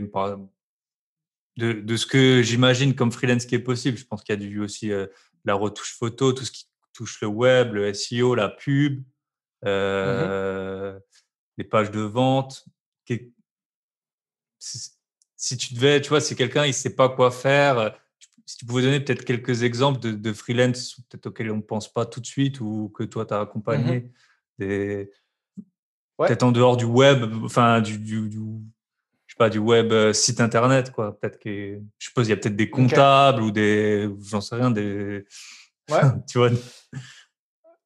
De, de ce que j'imagine comme freelance qui est possible. Je pense qu'il y a du, aussi euh, la retouche photo, tout ce qui touche le web, le SEO, la pub. Mmh euh, les pages de vente. Si tu devais, tu vois, si quelqu'un il sait pas quoi faire, si tu pouvais donner peut-être quelques exemples de, de freelance peut-être auxquels on ne pense pas tout de suite ou que toi tu as accompagné, des... peut-être en dehors du web, enfin du, du, je sais pas, du web euh, site internet, quoi. Peut-être que, je suppose, il y a peut-être des comptables ou des, j'en sais rien, des,
ouais. *laughs* tu vois.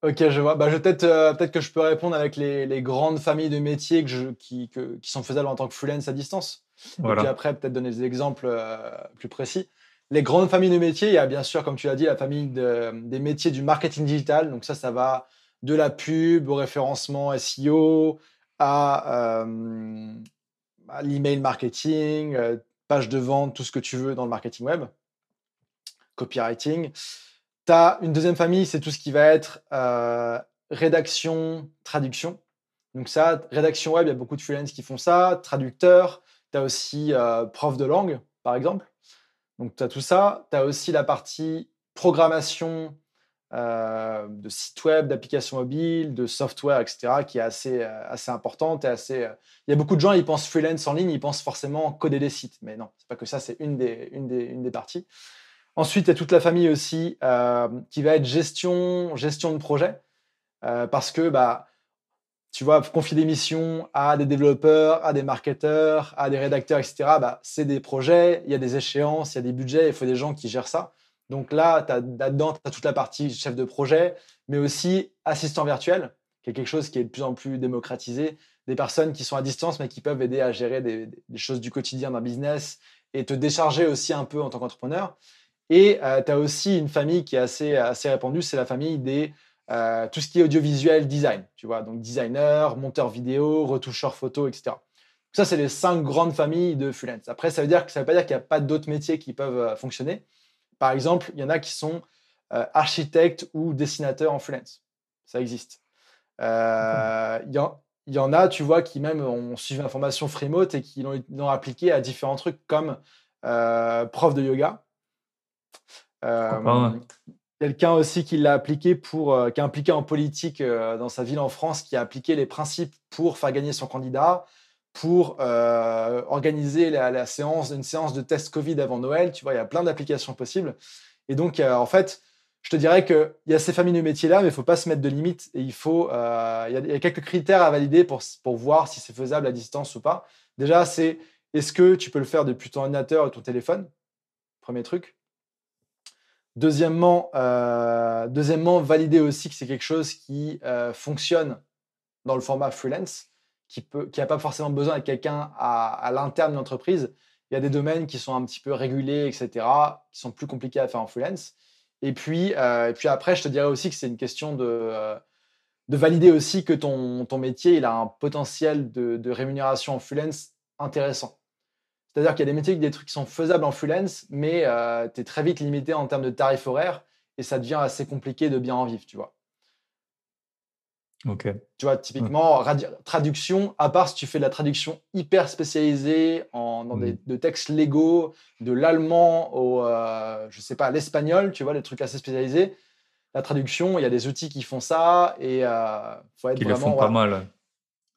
Ok, je vois. Bah, peut-être euh, peut que je peux répondre avec les, les, grandes familles de métiers que je, qui, que, qui, sont faisables en tant que freelance à distance. Voilà. Et puis après, peut-être donner des exemples euh, plus précis. Les grandes familles de métiers, il y a bien sûr, comme tu l'as dit, la famille de, des métiers du marketing digital. Donc ça, ça va de la pub au référencement SEO à, euh, à l'email marketing, euh, page de vente, tout ce que tu veux dans le marketing web, copywriting une deuxième famille, c'est tout ce qui va être euh, rédaction, traduction. Donc ça, rédaction web, il y a beaucoup de freelance qui font ça. Traducteur, tu as aussi prof de langue, par exemple. Donc tu as tout ça. Tu as aussi la partie programmation euh, de sites web, d'applications mobiles, de software, etc., qui est assez, assez importante. Et assez, Il y a beaucoup de gens, ils pensent freelance en ligne, ils pensent forcément coder des sites. Mais non, c'est pas que ça, c'est une des, une, des, une des parties. Ensuite, il y a toute la famille aussi euh, qui va être gestion, gestion de projet. Euh, parce que, bah, tu vois, confier des missions à des développeurs, à des marketeurs, à des rédacteurs, etc., bah, c'est des projets, il y a des échéances, il y a des budgets, il faut des gens qui gèrent ça. Donc là, là-dedans, tu as toute la partie chef de projet, mais aussi assistant virtuel, qui est quelque chose qui est de plus en plus démocratisé. Des personnes qui sont à distance, mais qui peuvent aider à gérer des, choses du quotidien d'un business et te décharger aussi un peu en tant qu'entrepreneur. Et euh, tu as aussi une famille qui est assez, assez répandue, c'est la famille des euh, tout ce qui est audiovisuel design, tu vois, donc designer, monteur vidéo, retoucheur photo, etc. Ça, c'est les cinq grandes familles de freelance. Après, ça veut dire que ça veut pas dire qu'il n'y a pas d'autres métiers qui peuvent euh, fonctionner. Par exemple, il y en a qui sont architectes ou dessinateurs en freelance. Ça existe. Il y, en a, tu vois, qui même ont suivi une formation Freemote et qui l'ont appliqué à différents trucs comme prof de yoga. Euh, quelqu'un aussi qui l'a appliqué pour, euh, qui a impliqué en politique euh, dans sa ville en France, qui a appliqué les principes pour faire gagner son candidat, pour organiser la, séance, une séance de test Covid avant Noël. Tu vois, il y a plein d'applications possibles. Et donc, en fait, je te dirais qu'il y a ces familles de métiers-là, mais il ne faut pas se mettre de limites. Et il faut, il y, a quelques critères à valider pour, pour voir si c'est faisable à distance ou pas. Déjà, c'est est-ce que tu peux le faire depuis ton ordinateur ou ton téléphone? Premier truc. Deuxièmement, euh, deuxièmement, valider aussi que c'est quelque chose qui euh, fonctionne dans le format freelance, qui n'a qui pas forcément besoin d'être quelqu'un à, l'interne de l'entreprise. Il y a des domaines qui sont un petit peu régulés, etc., qui sont plus compliqués à faire en freelance. Et puis, euh, et puis après, je te dirais aussi que c'est une question de, de valider aussi que ton, ton métier il a un potentiel de, de rémunération en freelance intéressant. C'est-à-dire qu'il y a des métiers, des trucs qui sont faisables en freelance, mais euh, tu es très vite limité en termes de tarifs horaires et ça devient assez compliqué de bien en vivre, tu vois.
Ok.
Tu vois, typiquement, traduction, à part si tu fais de la traduction hyper spécialisée en, dans des, mm. de textes légaux, de l'allemand au, euh, je sais pas, l'espagnol, tu vois, des trucs assez spécialisés. La traduction, il y a des outils qui font ça et euh,
faut être qui le font pas mal.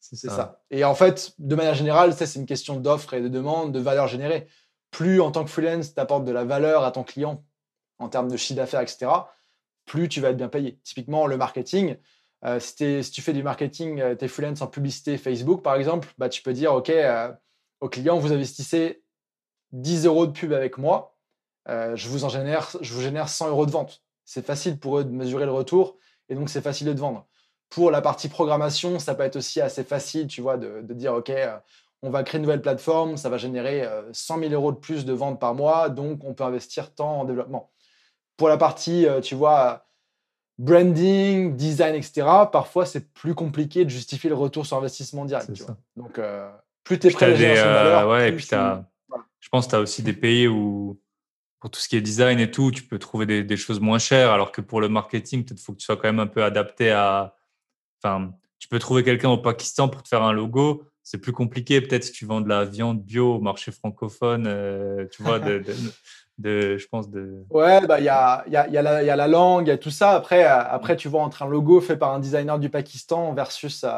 C'est ça. Et en fait, de manière générale, c'est une question d'offre et de demande, de valeur générée. Plus en tant que freelance, tu apportes de la valeur à ton client en termes de chiffre d'affaires, etc., plus tu vas être bien payé. Typiquement, le marketing, euh, si, tu fais du marketing, euh, tu es freelance en publicité Facebook, par exemple, bah, tu peux dire, OK, euh, au client, vous investissez 10 euros de pub avec moi, je, vous en génère, je vous génère 100 euros de vente. C'est facile pour eux de mesurer le retour et donc c'est facile de vendre. Pour la partie programmation, ça peut être aussi assez facile, tu vois, de, dire, OK, on va créer une nouvelle plateforme, ça va générer 100 000 euros de plus de ventes par mois, donc on peut investir tant en développement. Pour la partie, tu vois, branding, design, etc., parfois c'est plus compliqué de justifier le retour sur investissement direct. Donc, euh, plus tu es prêt à
des, euh, ouais, et puis je pense que tu as aussi des pays où, pour tout ce qui est design et tout, tu peux trouver des, choses moins chères, alors que pour le marketing, peut-être faut que tu sois quand même un peu adapté à. Enfin, tu peux trouver quelqu'un au Pakistan pour te faire un logo. C'est plus compliqué, peut-être si tu vends de la viande bio au marché francophone, euh, tu vois, de, je pense, de...
Ouais, bah, il y, a, y, a, y, a y a la langue, il y a tout ça. Après, euh, après, tu vois, entre un logo fait par un designer du Pakistan versus, euh,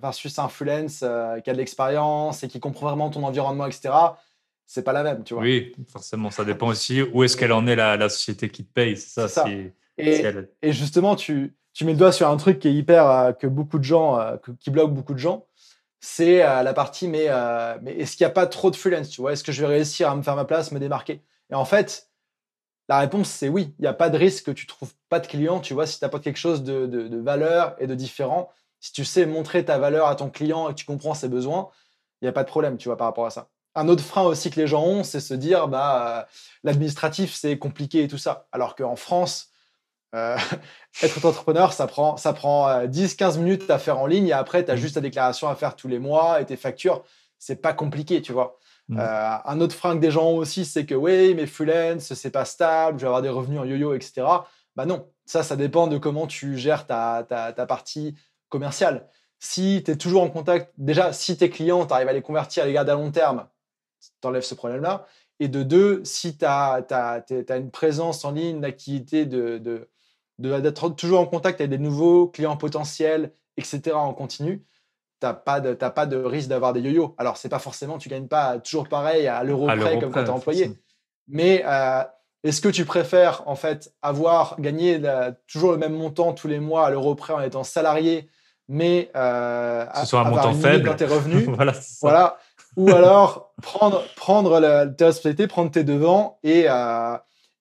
versus un freelance euh, qui a de l'expérience et qui comprend vraiment ton environnement, etc., c'est pas la même, tu vois.
Oui, forcément, ça dépend aussi où est-ce qu'elle en est, la, la, société qui te paye. C'est ça.
et, et, justement, tu, tu mets le doigt sur un truc qui est hyper, que beaucoup de gens, qui bloque beaucoup de gens c'est la partie mais, est-ce qu'il n'y a pas trop de freelance tu vois? Est-ce que je vais réussir à me faire ma place, me démarquer? Et en fait, la réponse, c'est oui. Il n'y a pas de risque que tu trouves pas de client, tu vois, si tu apportes quelque chose de, valeur et de différent. Si tu sais montrer ta valeur à ton client et que tu comprends ses besoins, il n'y a pas de problème, tu vois, par rapport à ça. Un autre frein aussi que les gens ont, c'est se dire, bah, l'administratif, c'est compliqué et tout ça. Alors qu'en France, euh, *laughs* être entrepreneur, ça prend, ça prend 10-15 euh, minutes à faire en ligne et après, tu as mmh. juste ta déclaration à faire tous les mois et tes factures. C'est pas compliqué, tu vois. Mm. Euh, un autre frein que des gens ont aussi, c'est que oui, mais freelance, c'est pas stable, je vais avoir des revenus en yo-yo, etc. Bah non, ça, ça dépend de comment tu gères ta, ta, partie commerciale. Si tu es toujours en contact, déjà, si tes clients, tu arrives à les convertir, à les garder à long terme, tu enlèves ce problème-là. Et de deux, si tu as, as, une présence en ligne, une activité de, de, d'être toujours en contact avec des nouveaux clients potentiels, etc., en continu, t'as pas de pas de risque d'avoir des yo-yo. Alors c'est pas forcément tu gagnes pas toujours pareil à l'euro près comme quand tu es employé. Mais euh, est-ce que tu préfères en fait avoir gagné toujours le même montant tous les mois à l'euro près en étant salarié, mais euh,
ce soit un montant faible
dans tes revenus, *laughs* voilà, ou alors prendre prendre la, tes responsabilités, prendre tes devants et euh,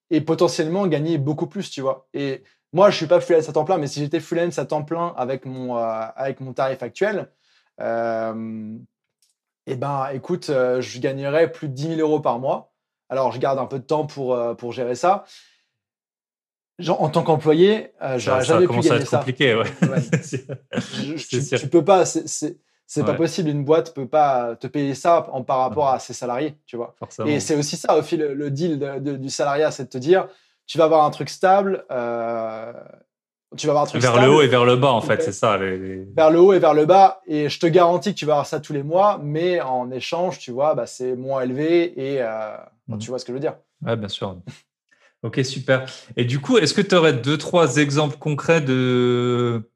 et potentiellement gagner beaucoup plus, tu vois. Et moi, je suis pas freelance à temps plein, mais si j'étais freelance à temps plein avec mon euh, avec mon tarif actuel, euh, eh ben, écoute, euh, je gagnerais plus de 10 000 euros par mois. Alors, je garde un peu de temps pour, euh, pour gérer ça. en tant qu'employé, j'aurais jamais pu gagner ça.
compliqué, ouais. *laughs*
tu, peux pas, c'est pas possible. Une boîte peut pas te payer ça en, par rapport à ses salariés, tu vois. Et c'est aussi ça, au fil, le, deal du salariat, c'est de te dire, tu vas avoir un truc stable, tu vas avoir un truc
vers le haut et vers le bas en fait, c'est ça. Vers
le haut et vers le bas, et je te garantis que tu vas avoir ça tous les mois, mais en échange, tu vois, bah, c'est moins élevé et euh, mhm. tu vois ce que je veux dire.
Ouais, bien sûr. ok, super. Et du coup, est-ce que tu aurais deux, trois exemples concrets de,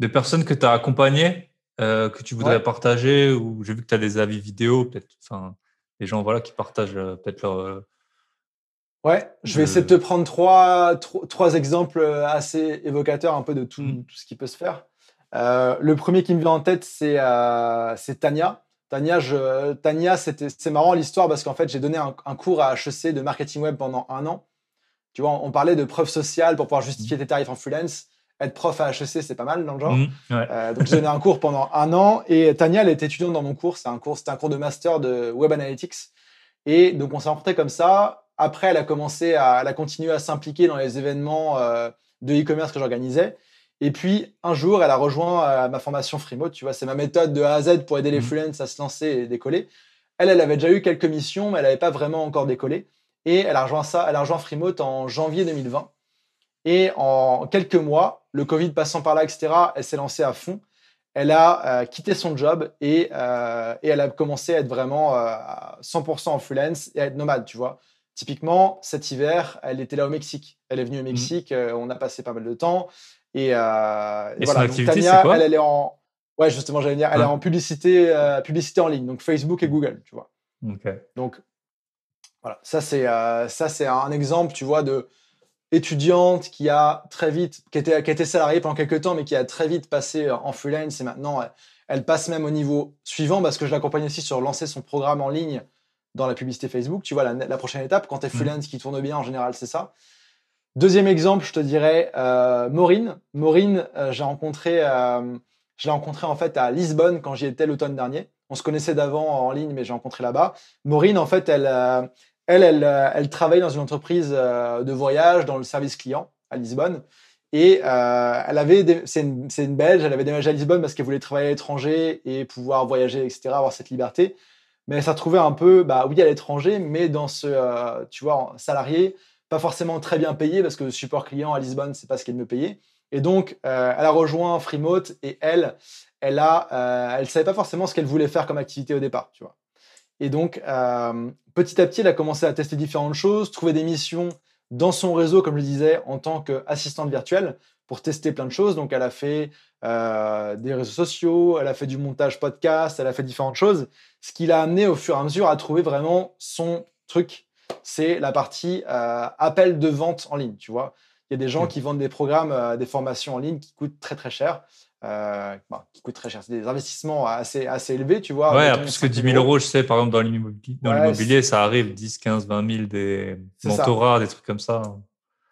de personnes que tu as accompagnées, euh, que tu voudrais partager, ou j'ai vu que tu as des avis vidéo, peut-être, enfin, des gens voilà, qui partagent euh, peut-être leur
Ouais, je vais essayer de te prendre trois, trois, exemples euh, assez évocateurs un peu de tout, mm. tout ce qui peut se faire. Euh, le premier qui me vient en tête, c'est euh, Tania. Tania, je, Tania c'est marrant l'histoire parce qu'en fait, j'ai donné un, cours à HEC de marketing web pendant un an. Tu vois, on, parlait de preuves sociales pour pouvoir justifier mm. tes tarifs en freelance. Être prof à HEC, c'est pas mal dans le genre. Mm, euh, donc, j'ai donné un cours pendant un an et Tania, elle était étudiante dans mon cours. C'est un cours, c'était un cours de master de web analytics. Et donc, on s'est rencontrés comme ça. Après, elle a commencé à, elle a continué à s'impliquer dans les événements euh, de e-commerce que j'organisais. Et puis, un jour, elle a rejoint euh, ma formation Freemode. Tu vois, c'est ma méthode de A à Z pour aider les mmh. freelances à se lancer et décoller. Elle, elle avait déjà eu quelques missions, mais elle n'avait pas vraiment encore décollé. Et elle a rejoint ça, elle a rejoint Freemode en janvier 2020. Et en quelques mois, le Covid passant par là, etc., elle s'est lancée à fond. Elle a quitté son job et, et, elle a commencé à être vraiment 100% en freelance et à être nomade, tu vois. Typiquement, cet hiver, elle était là au Mexique. Elle est venue au mmh. Mexique, on a passé pas mal de temps. Et,
voilà. Donc, Tania,
elle, elle est en, Ouais, justement, j'allais dire, elle est en publicité, euh, publicité en ligne, donc Facebook et Google, tu vois. Donc, voilà, ça c'est euh, un exemple, tu vois, de étudiante qui a très vite, qui était, qui était salariée pendant quelques temps, mais qui a très vite passé en freelance et maintenant elle, passe même au niveau suivant parce que je l'accompagne aussi sur lancer son programme en ligne dans la publicité Facebook. Tu vois, la, prochaine étape, quand tu es mmh. freelance qui tourne bien, en général, c'est ça. Deuxième exemple, je te dirais euh, Maureen. Maureen, j'ai rencontré je l'ai rencontré en fait à Lisbonne quand j'y étais l'automne dernier. On se connaissait d'avant en ligne, mais j'ai rencontré là-bas. Maureen, en fait, elle, euh, elle, elle, euh, elle, travaille dans une entreprise euh, de voyage dans le service client à Lisbonne. Et elle avait, c'est une, une, Belge, elle avait déménagé à Lisbonne parce qu'elle voulait travailler à l'étranger et pouvoir voyager, etc., avoir cette liberté. Mais s'est retrouvée un peu, bah oui, à l'étranger, mais dans ce, tu vois, salarié, pas forcément très bien payé parce que le support client à Lisbonne, c'est pas ce qu'elle me payait. Et donc, euh, elle a rejoint Freemote et elle, elle a, euh, elle savait pas forcément ce qu'elle voulait faire comme activité au départ, tu vois. Et donc, euh, petit à petit, elle a commencé à tester différentes choses, trouver des missions dans son réseau, comme je disais, en tant qu'assistante virtuelle pour tester plein de choses. Donc, elle a fait des réseaux sociaux, elle a fait du montage podcast, elle a fait différentes choses, ce qui l'a amené au fur et à mesure à trouver vraiment son truc. C'est la partie appel de vente en ligne, tu vois. Il y a des gens qui vendent des programmes, euh, des formations en ligne qui coûtent très très cher. Euh, qui coûtent très cher. C'est des investissements assez, assez élevés, tu vois.
Ouais, plus que 10 000 euros, je sais, par exemple, dans l'immobilier, ça arrive 10, 15, 20 000 des mentorats, des trucs comme ça.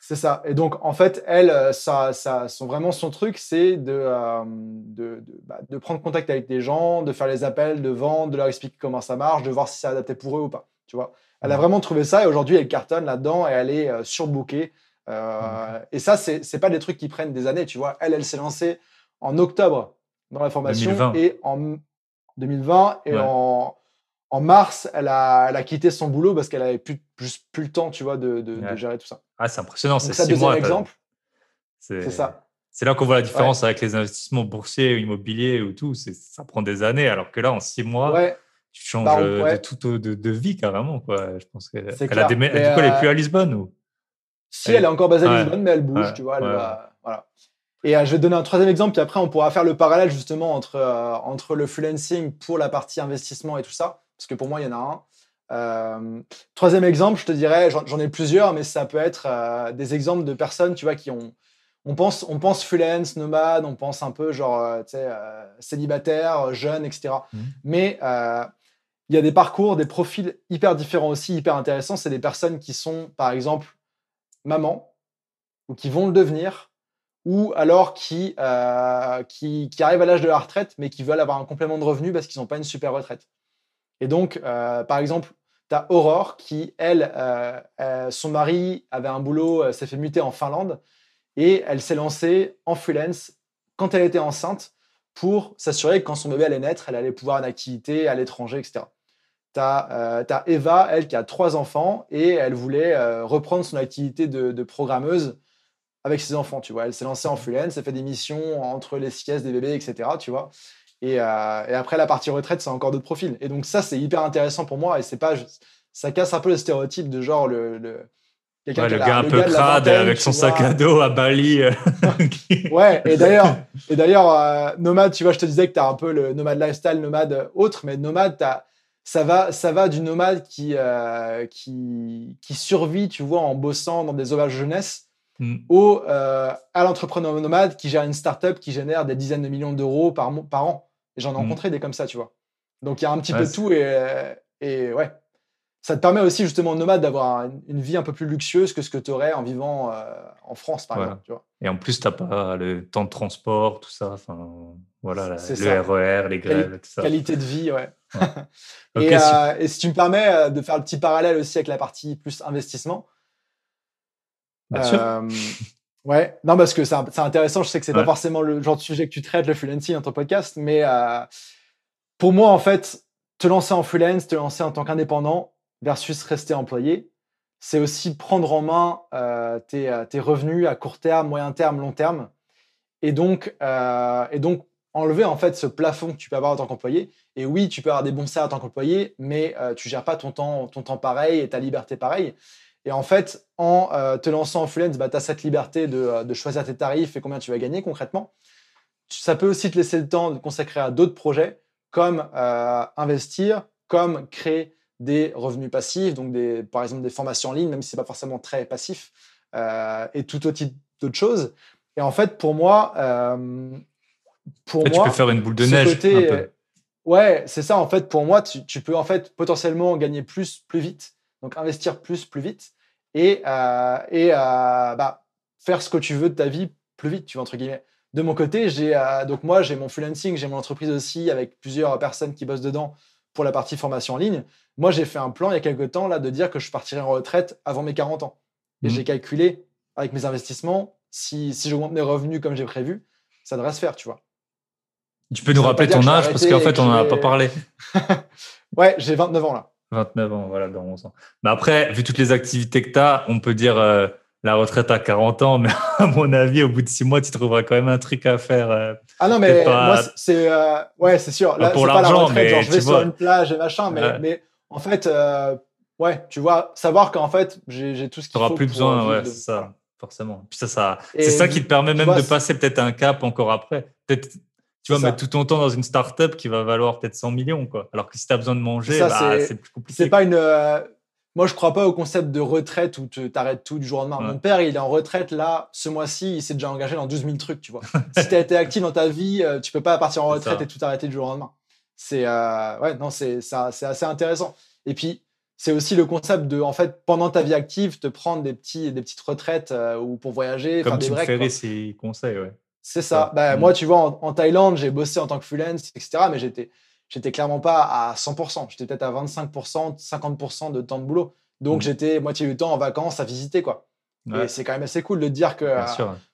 C'est ça. Et donc, en fait, elle, euh, ça, ça, son, vraiment son truc, c'est de, de, bah, de, prendre contact avec des gens, de faire les appels, de vendre, de leur expliquer comment ça marche, de voir si c'est adapté pour eux ou pas. Tu vois. Elle a vraiment trouvé ça et aujourd'hui, elle cartonne là-dedans et elle est surbookée. Euh, et ça, c'est n'est pas des trucs qui prennent des années, tu vois. Elle, elle s'est lancée en octobre dans la formation et en 2020 et en, en, mars, elle a, elle a quitté son boulot parce qu'elle avait plus, plus, plus, le temps, tu vois, de, de, gérer tout ça.
Ah, c'est impressionnant, c'est
ça. Deuxième exemple,
c'est ça. C'est là qu'on voit la différence avec les investissements boursiers ou immobiliers ou tout. Ça prend des années, alors que là, en six mois, tu changes bah, de, tout, de, de, vie carrément. Quoi. Je pense qu'elle a des... du coup, elle n'est plus à Lisbonne ou?
Si elle est encore basée à Lisbonne, mais elle bouge, tu vois. voilà. Et euh, je vais te donner un troisième exemple, puis après on pourra faire le parallèle justement entre, euh, entre le freelancing pour la partie investissement et tout ça, parce que pour moi il y en a un. Euh, troisième exemple, je te dirais, j'en ai plusieurs, mais ça peut être des exemples de personnes, tu vois, qui ont, on pense, on pense freelance, nomade, on pense un peu genre, tu sais, célibataire, jeune, etc. Mmh. Mais il y a des parcours, des profils hyper différents aussi, hyper intéressants. C'est des personnes qui sont, par exemple, maman ou qui vont le devenir ou alors qui, euh, qui, arrivent à l'âge de la retraite mais qui veulent avoir un complément de revenu parce qu'ils n'ont pas une super retraite. Et donc, euh, par exemple, tu as Aurore qui, elle, euh, son mari avait un boulot, s'est fait muter en Finlande et elle s'est lancée en freelance quand elle était enceinte pour s'assurer que quand son bébé allait naître, elle allait pouvoir une activité à l'étranger, etc. Tu as, euh, Eva, elle, qui a trois enfants et elle voulait euh, reprendre son activité de, programmeuse avec ses enfants, tu vois. Elle s'est lancée en freelance, elle fait des missions entre les siestes des bébés, etc., tu vois. Et, euh, et après la partie retraite, c'est encore d'autres profils. Et donc ça, c'est hyper intéressant pour moi et c'est pas, ça casse un peu le stéréotype de genre le, le
le gars un peu crade avec son sac à dos à Bali. *laughs* *laughs*
ouais, et *laughs* d'ailleurs, et d'ailleurs, nomade, tu vois, je te disais que tu as un peu le nomade lifestyle, nomade autre, mais nomade, as, ça va, ça va du nomade qui, euh, qui, qui, survit, tu vois, en bossant dans des auberges jeunesse, mm. au, euh, à l'entrepreneur nomade qui gère une startup qui génère des dizaines de millions d'euros par, par an. Et j'en ai mm. rencontré des comme ça, tu vois. Donc il y a un petit peu de tout et, et ouais. Ça te permet aussi, justement, nomade, d'avoir une, vie un peu plus luxueuse que ce que tu aurais en vivant euh, en France, par exemple. Tu vois.
Et en plus, tu n'as pas le temps de transport, tout ça. Enfin, voilà, le RER, e les grèves, tout ça.
Qualité de vie, ouais. *laughs* Euh, et, si tu me permets euh, de faire le petit parallèle aussi avec la partie plus investissement.
Bien sûr.
Ouais, non, parce que c'est intéressant. Je sais que c'est pas forcément le genre de sujet que tu traites, le freelancing, dans ton podcast, mais pour moi, en fait, te lancer en freelance, te lancer en tant qu'indépendant, versus rester employé, c'est aussi prendre en main tes, tes, revenus à court terme, moyen terme, long terme. Et donc, et donc enlever en fait ce plafond que tu peux avoir en tant qu'employé. Et oui, tu peux avoir des bons salaires en tant qu'employé, mais tu gères pas ton temps, ton temps pareil et ta liberté pareil. Et en fait, en te lançant en freelance, bah, tu as cette liberté de, de, choisir tes tarifs et combien tu vas gagner concrètement. Ça peut aussi te laisser le temps de consacrer à d'autres projets, comme investir, comme créer des revenus passifs, donc des, par exemple des formations en ligne, même si ce n'est pas forcément très passif, euh, et tout autre d'autres choses. Et en fait, pour moi, euh,
pour moi, tu peux faire une boule de neige. Côté,
euh, ouais, c'est ça. En fait, pour moi, tu, tu, peux en fait potentiellement gagner plus, plus vite, donc investir plus, plus vite, et, euh, et bah, faire ce que tu veux de ta vie plus vite, tu vois entre guillemets. De mon côté, j'ai donc moi j'ai mon freelancing, j'ai mon entreprise aussi avec plusieurs personnes qui bossent dedans pour la partie formation en ligne. Moi, j'ai fait un plan il y a quelques temps là de dire que je partirais en retraite avant mes 40 ans. Et mmh. j'ai calculé avec mes investissements, si, si j'augmente mes revenus comme j'ai prévu, ça devrait se faire, tu vois.
Tu peux nous rappeler ton âge parce qu'en fait, on n'en a pas parlé. *laughs*
ouais, j'ai 29 ans là.
29 ans, voilà, dans 11 ans. Mais après, vu toutes les activités que tu as, on peut dire euh, la retraite à 40 ans, mais *laughs* à mon avis, au bout de 6 mois, tu trouveras quand même un truc à faire. Euh,
ah non, mais moi, c'est. Euh, ouais, c'est sûr.
Là, pour l'argent, mais.
Genre, je vais sur une plage et machin, mais, mais en fait, euh, ouais, tu vois, savoir qu'en fait, j'ai tout ce qu'il faut. Tu
plus besoin, ouais, c'est ça, forcément. Puis ça, ça c'est ça qui te permet même de passer peut-être un cap encore après. Peut-être, tu vas mettre tout ton temps dans une start-up qui va valoir peut-être 100 millions, quoi. Alors que si tu as besoin de manger, bah, c'est plus compliqué.
C'est pas une. Euh, moi, je crois pas au concept de retraite où tu arrêtes tout du jour au lendemain. Mon père, il est en retraite là, ce mois-ci, il s'est déjà engagé dans 12 000 trucs, tu vois. *laughs* si tu as été actif dans ta vie, euh, tu peux pas partir en retraite et tout arrêter du jour au lendemain c'est euh, ouais, non, c'est assez intéressant. Et puis, c'est aussi le concept de, en fait, pendant ta vie active, te prendre des, petits, des petites retraites euh, ou pour voyager,
Comme
faire des breaks.
Comme ses conseils, ouais.
C'est ça. Bah, mm. Moi, tu vois, en, Thaïlande, j'ai bossé en tant que freelance, etc. Mais j'étais, j'étais clairement pas à 100%. J'étais peut-être à 25%, 50% de temps de boulot. Donc, mm. j'étais moitié du temps en vacances à visiter, quoi. Et c'est quand même assez cool de dire que euh,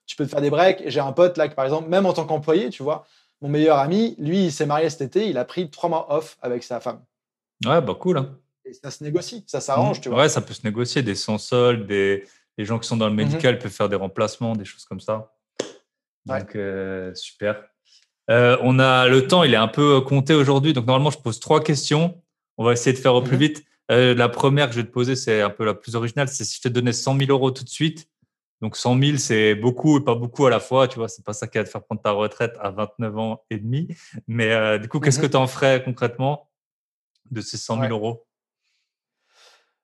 tu peux te faire des breaks. J'ai un pote là, par exemple, même en tant qu'employé, tu vois, mon meilleur ami, lui, il s'est marié cet été, il a pris trois mois off avec sa femme.
Ouais, bah cool. Hein.
Et ça se négocie, ça s'arrange, tu vois.
Ouais, ça peut se négocier, des sans-soldes, des... les gens qui sont dans le mhm. médical peuvent faire des remplacements, des choses comme ça. Donc, euh, super. Euh, on a le temps, il est un peu compté aujourd'hui. Donc, normalement, je pose trois questions. On va essayer de faire au plus mhm. vite. Euh, la première que je vais te poser, c'est un peu la plus originale. C'est si je te donnais 100 000 euros tout de suite, donc 100 000, c'est beaucoup et pas beaucoup à la fois. Tu vois, c'est pas ça qui va te faire prendre ta retraite à 29 ans et demi. Mais euh, du coup, qu'est-ce que mmh tu en ferais concrètement de ces 100 000 euros?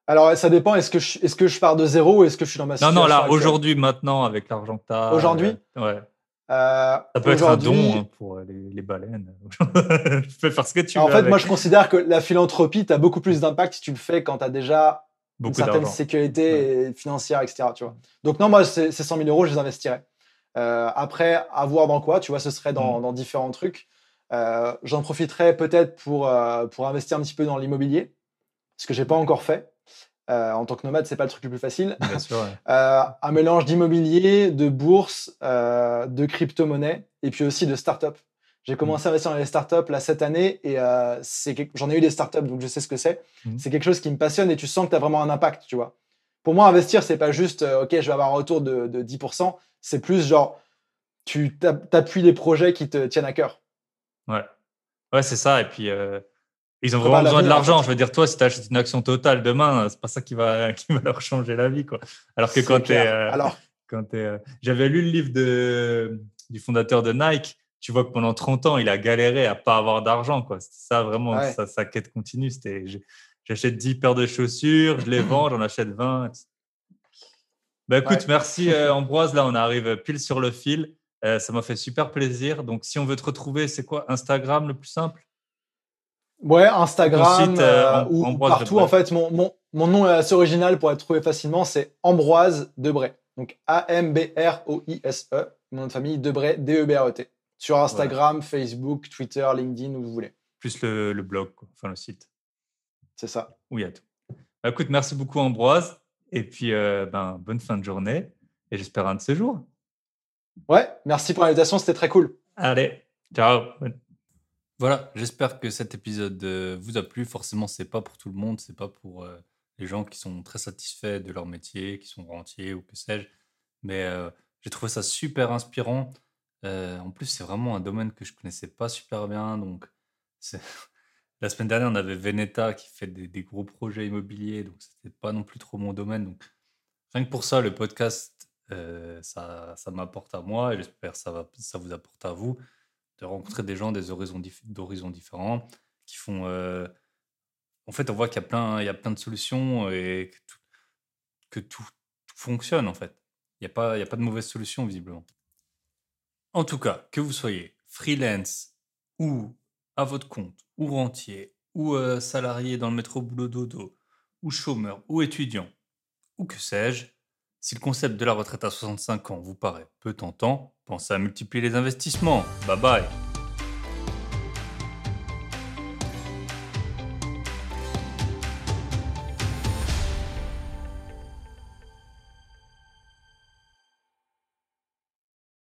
Alors, ça dépend. Est-ce que, je, est-ce que je pars de zéro ou est-ce que je suis dans ma situation
Non, non, là, aujourd'hui, maintenant, avec l'argent que tu as.
Aujourd'hui?
euh, Ouais. Euh, ça peut être un don hein, pour les, baleines. *laughs* tu peux faire ce que tu veux.
En fait, moi, je considère que la philanthropie, tu as beaucoup plus d'impact si tu le fais quand tu as déjà une certaine sécurité financière, etc. Tu vois. Donc non, moi, ces 100 000 euros, je les investirais. Euh, après, à voir dans quoi, tu vois, ce serait dans, mm. différents trucs. Euh, j'en profiterais peut-être pour, euh, pour investir un petit peu dans l'immobilier, ce que j'ai pas encore fait. En tant que nomade, c'est pas le truc le plus facile.
Bien sûr, *laughs*
un mélange d'immobilier, de bourse, de crypto-monnaie et puis aussi de start-up. J'ai commencé à investir dans les startups là cette année et euh, j'en ai eu des startups donc je sais ce que c'est. Mmh. C'est quelque chose qui me passionne et tu sens que tu as vraiment un impact, tu vois. Pour moi, investir, c'est pas juste euh, OK, je vais avoir un retour de, de 10%, c'est plus genre tu t'appuies les projets qui te tiennent à cœur.
Ouais. Ouais, c'est ça. Et puis, euh, ils ont vraiment besoin de l'argent. Je veux dire, toi, si tu achètes une action totale demain, c'est pas ça qui va, *laughs* qui va leur changer la vie. Quoi. Alors que quand tu es. Alors... *laughs* Quand J'avais lu le livre de, du fondateur de Nike tu vois que pendant 30 ans, il a galéré à pas avoir d'argent. C'était ça vraiment, sa, quête continue. C'était j'achète 10 paires de chaussures, je les vends, j'en achète 20. Bah, écoute, merci *laughs* euh, Ambroise. Là, on arrive pile sur le fil. Euh, ça m'a fait super plaisir. Donc, si on veut te retrouver, c'est quoi? Instagram le plus simple?
Ouais, Instagram euh, ou partout. En fait, mon, mon, mon, nom est assez original pour être trouvé facilement. C'est Ambroise Debray. Donc A-M-B-R-O-I-S-E. Mon nom de famille, Debray, D-E-B-R-E-T. Sur Instagram, Facebook, Twitter, LinkedIn, où vous voulez.
Plus le, blog, enfin le site.
C'est ça.
Oui, à tout. Bah, écoute, merci beaucoup Ambroise. Et puis, euh, ben, bonne fin de journée. Et j'espère un de ces jours.
Ouais, merci pour l'invitation, c'était très cool.
Allez, ciao.
Voilà, j'espère que cet épisode euh, vous a plu. Forcément, c'est pas pour tout le monde, c'est pas pour euh,
les gens qui sont très satisfaits de leur métier, qui sont rentiers ou que sais-je. Mais j'ai trouvé ça super inspirant. en plus, c'est vraiment un domaine que je connaissais pas super bien. Donc, *laughs* la semaine dernière, on avait Veneta qui fait des, gros projets immobiliers. Donc, c'était pas non plus trop mon domaine. Donc, rien que pour ça, le podcast, ça, m'apporte à moi et j'espère que ça vous apporte à vous de rencontrer des gens des horizons, d'horizons différents qui font. en fait, on voit qu'il y a plein, y a plein de solutions et que tout, que tout fonctionne en fait. Il n'y a, pas, a pas de mauvaise solution, visiblement. En tout cas, que vous soyez freelance ou à votre compte, ou rentier, ou euh, salarié dans le métro boulot dodo, ou chômeur, ou étudiant, ou que sais-je, si le concept de la retraite à 65 ans vous paraît peu tentant, pensez à multiplier les investissements. Bye bye